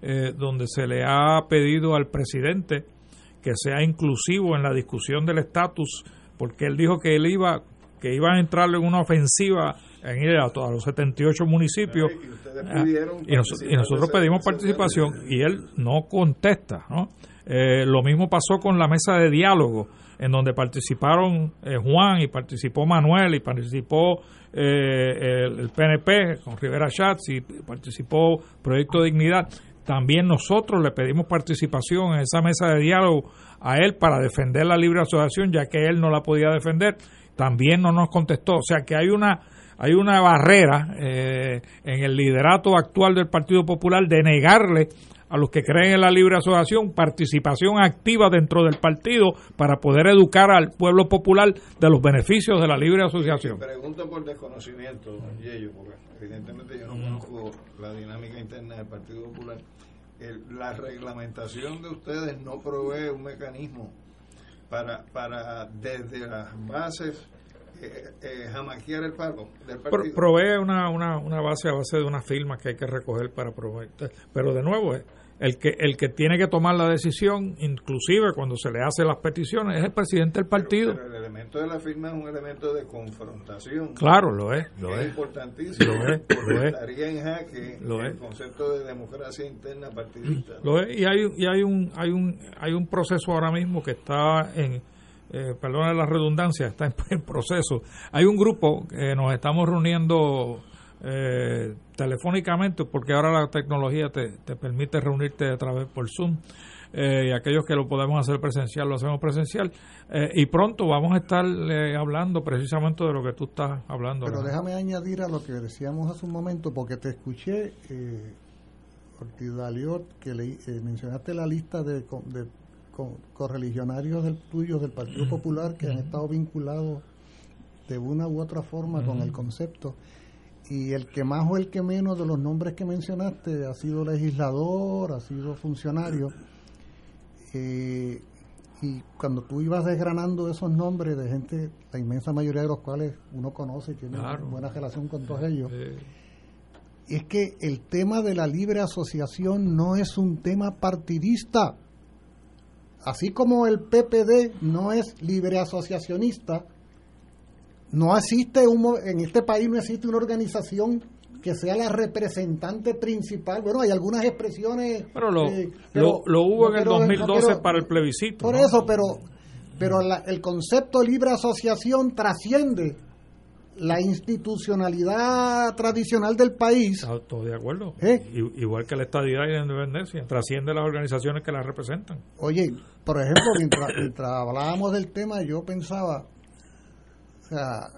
eh, donde se le ha pedido al presidente que sea inclusivo en la discusión del estatus, porque él dijo que él iba que iba a entrar en una ofensiva en ir a, todos los 78 municipios. Y pidieron y, nos- y nosotros pedimos participación y él no contesta. ¿no? Eh, lo mismo pasó con la mesa de diálogo, en donde participaron eh, Juan y participó Manuel y participó eh, el, el PNP con Rivera Schatz y participó Proyecto Dignidad. También nosotros le pedimos participación en esa mesa de diálogo a él para defender la libre asociación, ya que él no la podía defender. También no nos contestó. O sea que hay una hay una barrera eh, en el liderato actual del Partido Popular de negarle a los que creen en la libre asociación participación activa dentro del partido para poder educar al pueblo popular de los beneficios de la libre asociación. Pregunto por desconocimiento, Yello, porque evidentemente yo no conozco la dinámica interna del Partido Popular. La reglamentación de ustedes no provee un mecanismo para, para desde las bases eh, eh, jamaquear el palo del partido. provee una, una, una base a base de unas firmas que hay que recoger para proveer. Pero de nuevo, eh, el que, el que tiene que tomar la decisión, inclusive cuando se le hacen las peticiones, es el presidente del partido. Pero el elemento de la firma es un elemento de confrontación. Claro, lo es, lo es importantísimo. Lo es, lo es. estaría en jaque Lo el es. concepto de democracia interna partidista. Lo es, y hay, y hay un hay un hay un proceso ahora mismo que está en eh, perdona la redundancia está en, en proceso hay un grupo que nos estamos reuniendo eh, telefónicamente porque ahora la tecnología te, te permite reunirte a través por Zoom eh, y aquellos que lo podemos hacer presencial lo hacemos presencial eh, y pronto vamos a estar eh, hablando precisamente de lo que tú estás hablando Pero René. déjame añadir a lo que decíamos hace un momento, porque te escuché, eh, Ortiz Daliot, que eh, mencionaste la lista de, correligionarios del, tuyos del Partido Popular que han estado vinculados de una u otra forma con el concepto. Y el que más o el que menos de los nombres que mencionaste ha sido legislador, ha sido funcionario. Eh, y cuando tú ibas desgranando esos nombres de gente, la inmensa mayoría de los cuales uno conoce y tiene Claro. buena relación con todos ellos, Eh, es que el tema de la libre asociación no es un tema partidista. Así como el PPD no es libre asociacionista, no existe un, en este país no existe una organización que sea la representante principal. Bueno, hay algunas expresiones. pero lo, eh, lo, lo hubo no en el quiero- no 2012 quiero- para el plebiscito Por ¿no? eso, pero, pero la- el concepto libre asociación trasciende la institucionalidad tradicional del país. Está todo de acuerdo. ¿Eh? Igual que la estadidad y la independencia, trasciende las organizaciones que la representan. Oye, por ejemplo, mientras, mientras hablábamos del tema, yo pensaba, o sea,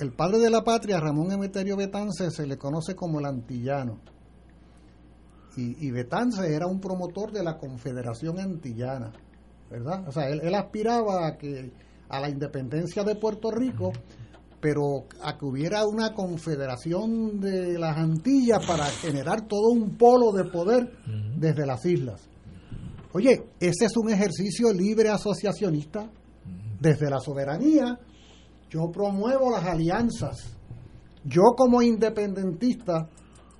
el padre de la patria, Ramón Emeterio Betance, se le conoce como el antillano. Y, y Betance era un promotor de la Confederación Antillana, ¿verdad? O sea, él, él aspiraba a que a la independencia de Puerto Rico, pero a que hubiera una confederación de las Antillas para generar todo un polo de poder desde las islas. Oye, ese es un ejercicio libre asociacionista. Desde la soberanía, yo promuevo las alianzas. Yo como independentista,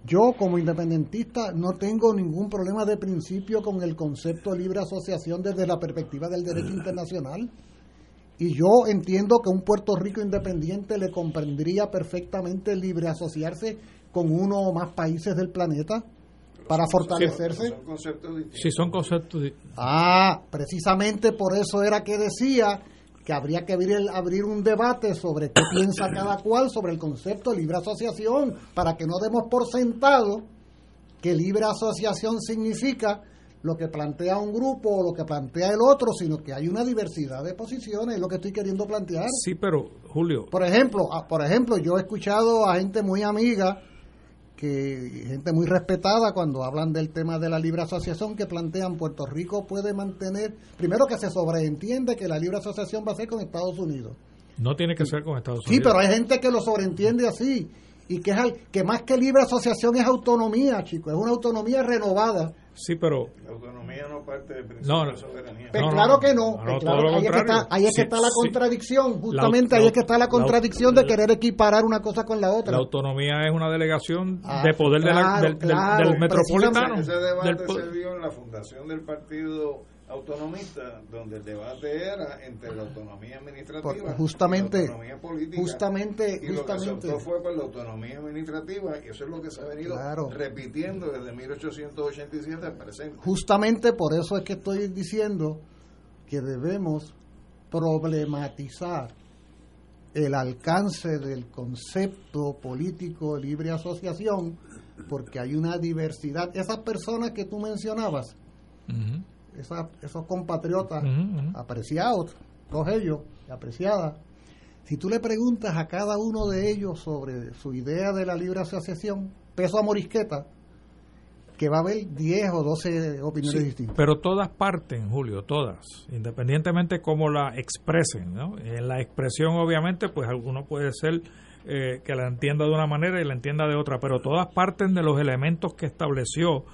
yo como independentista no tengo ningún problema de principio con el concepto de libre asociación desde la perspectiva del derecho internacional. Y yo entiendo que un Puerto Rico independiente le comprendría perfectamente libre asociarse con uno o más países del planeta para fortalecerse. Son conceptos distintos. Sí, son conceptos. Ah, precisamente por eso era que decía que habría que abrir, abrir un debate sobre qué piensa cada cual sobre el concepto de libre asociación, para que no demos por sentado que libre asociación significa lo que plantea un grupo o lo que plantea el otro, sino que hay una diversidad de posiciones, es lo que estoy queriendo plantear. Sí, pero Julio, Por ejemplo, ah, por ejemplo, yo he escuchado a gente muy amiga, que gente muy respetada cuando hablan del tema de la libre asociación que plantean Puerto Rico puede mantener, primero que se sobreentiende que la libre asociación va a ser con Estados Unidos. no tiene que ser con Estados Sí, Unidos. pero hay gente que lo sobreentiende así y que es al- que más que libre asociación es autonomía, chicos, es una autonomía renovada. Sí, pero La autonomía no parte del principio No, de soberanía. Pues No, no, claro que no, no, no, claro, todo lo ahí, es que está, ahí es que Sí, está la sí. contradicción, justamente La- ahí la- es que está la la- contradicción de querer equiparar una cosa con la otra. la autonomía es una delegación Ah, de poder de la- claro, del, del- claro, del metropolitano. Ese del debate se dio en la fundación del Partido autonomista donde el debate era entre la autonomía administrativa Por- justamente- y la autonomía política. justamente- y lo que se justamente- optó fue por la autonomía administrativa y eso es lo que se ha venido Claro. repitiendo desde 1887 al presente. Justamente por eso es que estoy diciendo que debemos problematizar el alcance del concepto político de libre asociación, porque hay una diversidad. Esas personas que tú mencionabas, esa- esos compatriotas apreciados, todos ellos, apreciadas, si tú le preguntas a cada uno de ellos sobre su idea de la libre asociación, peso a morisqueta, que va a haber 10 o 12 opiniones Sí, distintas. pero todas parten, Julio, todas, independientemente cómo la expresen, ¿no? En la expresión, obviamente, pues alguno puede ser eh, que la entienda de una manera y la entienda de otra, pero todas parten de los elementos que estableció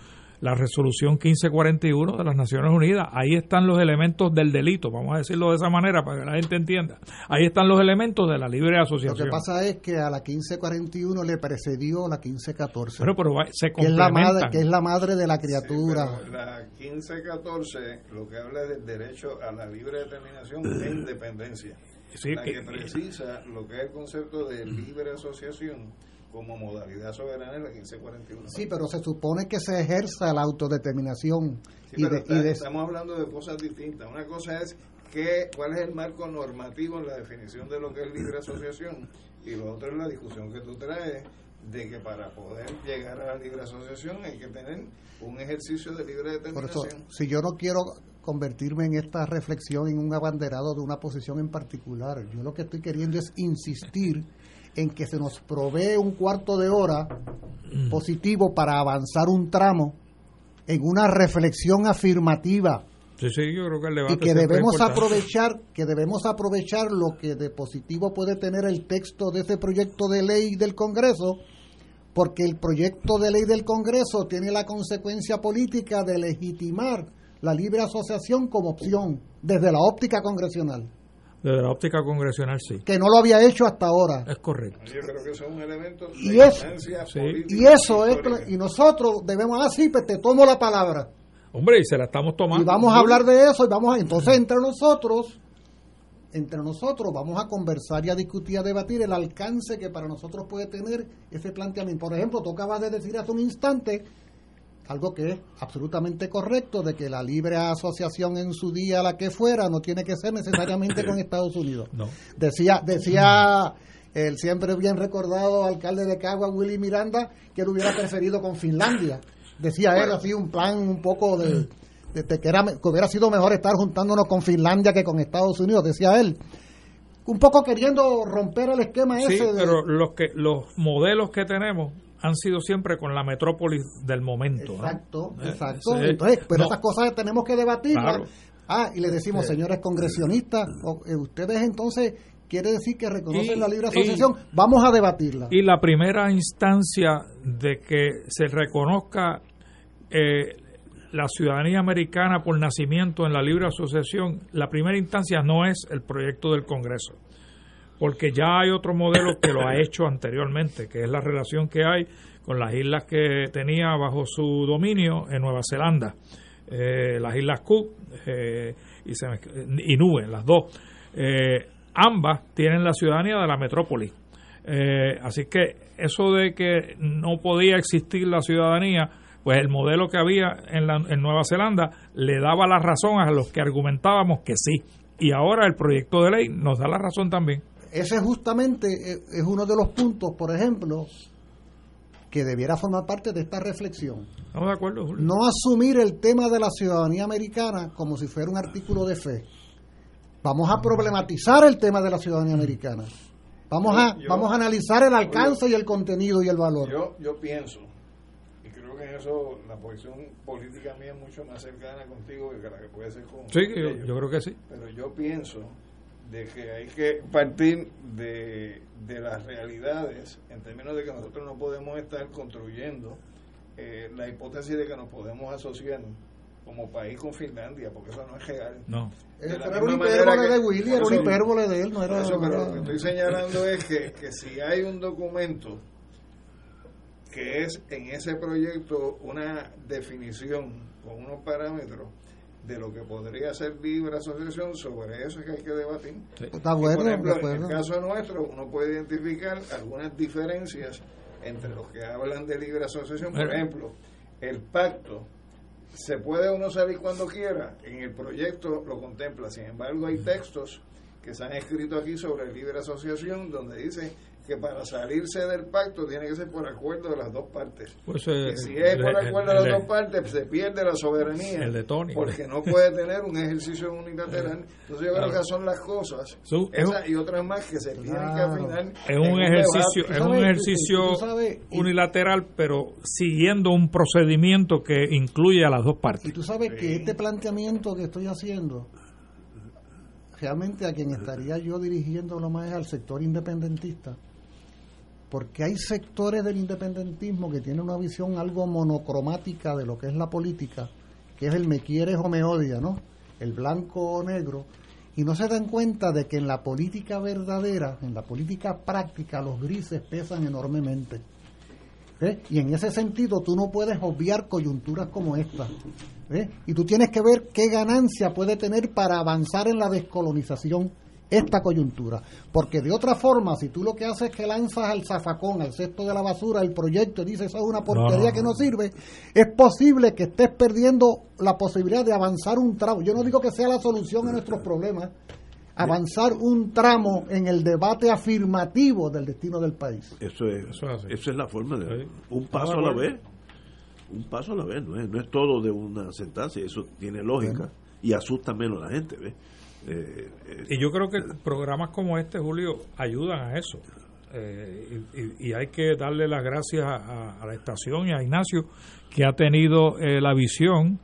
la resolución 1541 de las Naciones Unidas. Ahí están los elementos del delito, vamos a decirlo de esa manera para que la gente entienda. Ahí están los elementos de la libre Lo asociación. que pasa es que a la 1541 le precedió la 1514. Bueno, pero se que es la madre, que es la madre de la criatura. Pero la 1514 lo que habla es del derecho a la libre determinación e independencia. Sí, la que- que, precisa lo que es el concepto de libre asociación como modalidad soberana en la 1541. Sí, pero se supone que se ejerza la autodeterminación. Sí, y pero de- está- y de- estamos hablando de cosas distintas. Una cosa es que, cuál es el marco normativo en la definición de lo que es libre asociación y lo otro es la discusión que tú traes de que para poder llegar a la libre asociación hay que tener un ejercicio de libre por eso, determinación. si yo no quiero convertirme en esta reflexión en un abanderado de una posición en particular, yo lo que estoy queriendo es insistir en que se nos provee un cuarto de hora Mm. positivo para avanzar un tramo en una reflexión afirmativa. Sí, sí, yo creo que el y que debemos aprovechar que debemos aprovechar lo que de positivo puede tener el texto de ese proyecto de ley del Congreso porque el proyecto de ley del Congreso tiene la consecuencia política de legitimar la libre asociación como opción desde la óptica congresional Desde la óptica congresional, sí. que no lo había hecho hasta ahora Es correcto. Yo creo que eso es un elemento de y eso instancia Sí. política y eso es y nosotros debemos así pues te tomo la palabra Hombre, y se la estamos tomando. y vamos a hablar de eso y vamos a entonces entre nosotros entre nosotros vamos a conversar y a discutir y a debatir el alcance que para nosotros puede tener ese planteamiento por ejemplo tú acabas de decir hace un instante algo que es absolutamente correcto de que la libre asociación en su día la que fuera no tiene que ser necesariamente con Estados Unidos. No. decía decía el siempre bien recordado alcalde de Cagua Willy Miranda que él hubiera preferido con Finlandia. Decía él así un plan un poco de, de- de que era que hubiera sido mejor estar juntándonos con Finlandia que con Estados Unidos decía él un poco queriendo romper el esquema Sí, ese de- pero los que los modelos que tenemos han sido siempre con la metrópolis del momento. Exacto, Eh, exacto. sí. Entonces, pero No, esas cosas tenemos que debatirlas. Claro. Ah, y le decimos, Sí. señores congresionistas, eh, ustedes entonces quiere decir que reconocen Y- la libre y- asociación. Vamos a debatirla. Y la primera instancia de que se reconozca eh, la ciudadanía americana por nacimiento en la libre asociación, la primera instancia no es el proyecto del Congreso, porque ya hay otro modelo que lo ha hecho anteriormente, que es la relación que hay con las islas que tenía bajo su dominio en Nueva Zelanda, eh, las islas Cook eh, y, se y Nube, las dos. Eh, ambas tienen la ciudadanía de la metrópoli. Así que eso de que no podía existir la ciudadanía, pues el modelo que había en, la- en Nueva Zelanda le daba la razón a los que argumentábamos que sí. Y ahora el proyecto de ley nos da la razón también. Ese justamente eh, es uno de los puntos, por ejemplo, que debiera formar parte de esta reflexión. ¿Estamos de acuerdo, Julio? No asumir el tema de la ciudadanía americana como si fuera un artículo de fe. Vamos a problematizar el tema de la ciudadanía americana. Vamos a, Yo- vamos a analizar el alcance y el contenido y el valor. Yo, yo pienso, que en eso la posición política mía es mucho más cercana contigo que la que puede ser con Sí, yo, creo que sí. Pero yo pienso de que hay que partir de, de las realidades en términos de que nosotros no podemos estar construyendo eh, la hipótesis de que nos podemos asociar como país con Finlandia, porque eso no es real. No. De la Pero era una hipérbole que- de Willy, era una hipérbole de él, no era... eso, pero lo que estoy señalando es que, que si hay un documento que es en ese proyecto una definición con unos parámetros, de lo que podría ser libre asociación, sobre eso es que hay que debatir. Está Y, bueno, por ejemplo, en el caso nuestro, uno puede identificar algunas diferencias entre los que hablan de libre asociación. Por ejemplo, el pacto se puede uno salir cuando quiera, en el proyecto lo contempla. Sin embargo, hay textos que se han escrito aquí sobre libre asociación donde dice que para salirse del pacto tiene que ser por acuerdo de las dos partes. Pues, eh, que si es el- por el- acuerdo de las dos partes, se pierde la soberanía. El de Tony. Porque no puede tener un ejercicio unilateral. Entonces yo creo que son las cosas, es esas y otras más que se tienen que afinar. Es un ejercicio, es un ejercicio tú sabes, y- unilateral, pero siguiendo un procedimiento que incluye a las dos partes. Y tú sabes que este planteamiento que estoy haciendo, realmente a quien estaría yo dirigiéndolo más es al sector independentista, porque hay sectores del independentismo que tienen una visión algo monocromática de lo que es la política, que es el me quieres o me odia, ¿no? El blanco o negro, y no se dan cuenta de que en la política verdadera, en la política práctica, los grises pesan enormemente. ¿Ves? Y en ese sentido tú no puedes obviar coyunturas como esta. ¿ves? Y tú tienes que ver qué ganancia puede tener para avanzar en la descolonización esta coyuntura. Porque de otra forma, si tú lo que haces es que lanzas al zafacón, al cesto de la basura, el proyecto y dices eso es una porquería no, que no sirve, es posible que estés perdiendo la posibilidad de avanzar un tramo. Yo no digo que sea la solución a nuestros problemas, avanzar un tramo en el debate afirmativo del destino del país. Eso es, Eso es la forma de un paso a la vez. Un paso a la vez, no es, no es todo de una sentencia, eso tiene lógica y asusta menos a la gente, ¿ves? Eh, eh, Y yo creo que programas como este, Julio, ayudan a eso. Eh, y, y- hay que darle las gracias a, a la estación y a Ignacio, que ha tenido eh, la visión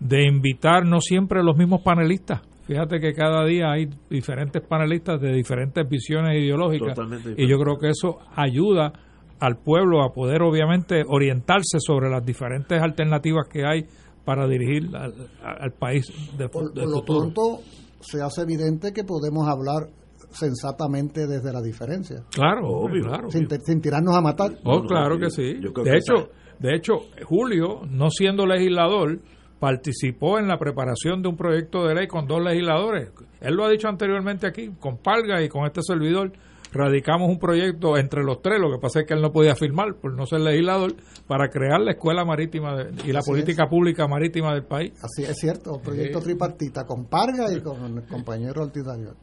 de invitar no siempre los mismos panelistas. Fíjate que cada día hay diferentes panelistas de diferentes visiones ideológicas. Y yo creo que eso ayuda al pueblo a poder, obviamente, orientarse sobre las diferentes alternativas que hay para dirigir al, al país de, Por, del por lo pronto se hace evidente que podemos hablar sensatamente desde la diferencia. Claro, obvio, claro. Sin, te- sin tirarnos a matar. Oh, claro que sí. yo creo De hecho, de hecho, Julio, no siendo legislador, participó en la preparación de un proyecto de ley con dos legisladores. Él lo ha dicho anteriormente aquí, con Palga y con este servidor, radicamos un proyecto entre los tres, lo que pasa es que él no podía firmar por no ser legislador, para crear la escuela marítima de- y la Así política pública marítima del país. Así es cierto, proyecto tripartita con Parga y con el compañero Ortiz Dariel.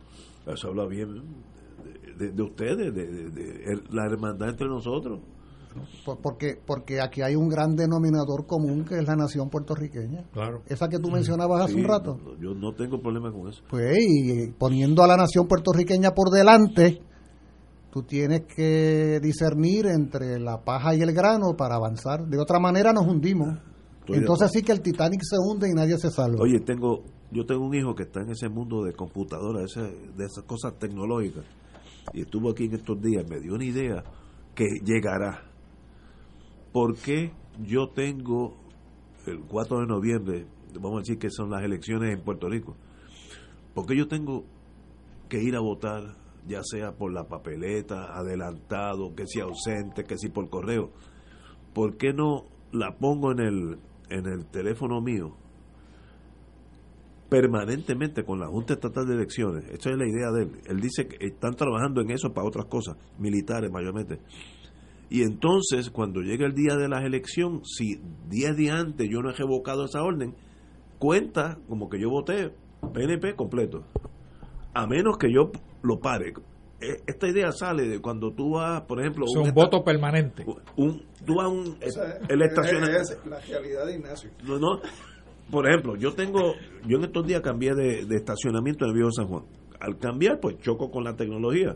eso habla bien de, de- de ustedes, de, de- de el- la hermandad entre nosotros. Por- porque, porque aquí hay un gran denominador común que es la nación puertorriqueña. Claro. Esa que tú mencionabas hace Sí, un rato. no, yo no tengo problema con eso. Pues, y poniendo a la nación puertorriqueña por delante, tú tienes que discernir entre la paja y el grano para avanzar. De otra manera nos hundimos. Estoy Entonces sí que el Titanic se hunde y nadie se salva. Oye, tengo, yo tengo un hijo que está en ese mundo de computadora, ese, de esas cosas tecnológicas, y estuvo aquí en estos días, me dio una idea que llegará. ¿Por qué yo tengo el 4 de noviembre, vamos a decir que son las elecciones en Puerto Rico, ¿por qué yo tengo que ir a votar, ya sea por la papeleta, adelantado, que si ausente, que si por correo? ¿Por qué no la pongo en el, en el teléfono mío permanentemente con la Junta Estatal de Elecciones. Esa es la idea de él. Él dice que están trabajando en eso para otras cosas, militares mayormente. Y entonces, cuando llegue el día de la elección, si 10 días antes yo no he revocado esa orden, cuenta como que yo voté PNP completo. A menos que yo lo pare. E- Esta idea sale de cuando tú vas, por ejemplo, Es un esta- voto permanente. un, tú vas a un, Esa es- el estacionamiento. es la realidad de Ignacio. No, no. Por ejemplo, yo tengo, yo en estos días cambié de, de estacionamiento en el Viejo San Juan. Al cambiar, pues choco con la tecnología.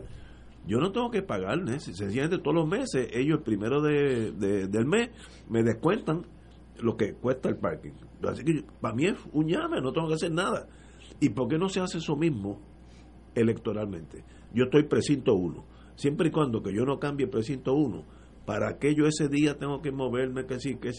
Yo no tengo que pagar, ¿eh? sencillamente todos los meses, ellos el primero de, de- del mes me descuentan lo que cuesta el parking. Así que yo- para mí es un llame, no tengo que hacer nada. ¿Y por qué no se hace eso mismo electoralmente? Yo estoy precinto 1. Siempre y cuando que yo no cambie precinto 1, ¿para qué yo ese día tengo que moverme? Que sí, que?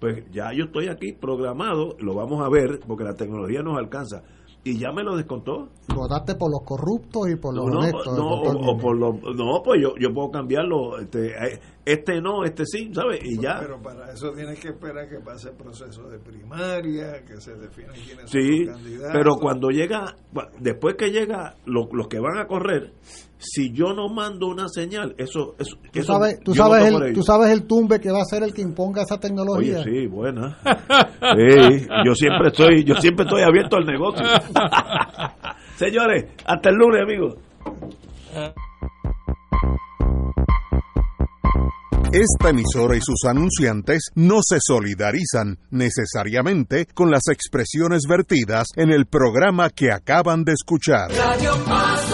Pues ya yo estoy aquí programado, lo vamos a ver, porque la tecnología nos alcanza. Y ya me lo descontó. Votaste por los corruptos y por los no, honestos. No, o, o por los, no, pues yo, yo puedo cambiarlo. Este, eh, este no, este sí, ¿sabes? Y ya. Pero para eso tienes que esperar que pase el proceso de primaria, que se define quiénes Sí, son los candidatos. pero cuando llega, después que llega lo- los que van a correr, si yo no mando una señal, eso, eso, Tú eso- sabes, tú, sabes el, tú sabes el tumbe que va a ser el que imponga esa tecnología. Oye, sí, buena. Sí, yo siempre estoy, yo siempre estoy abierto al negocio. Señores, hasta el lunes, amigos. Esta emisora y sus anunciantes no se solidarizan necesariamente con las expresiones vertidas en el programa que acaban de escuchar. Radio Paz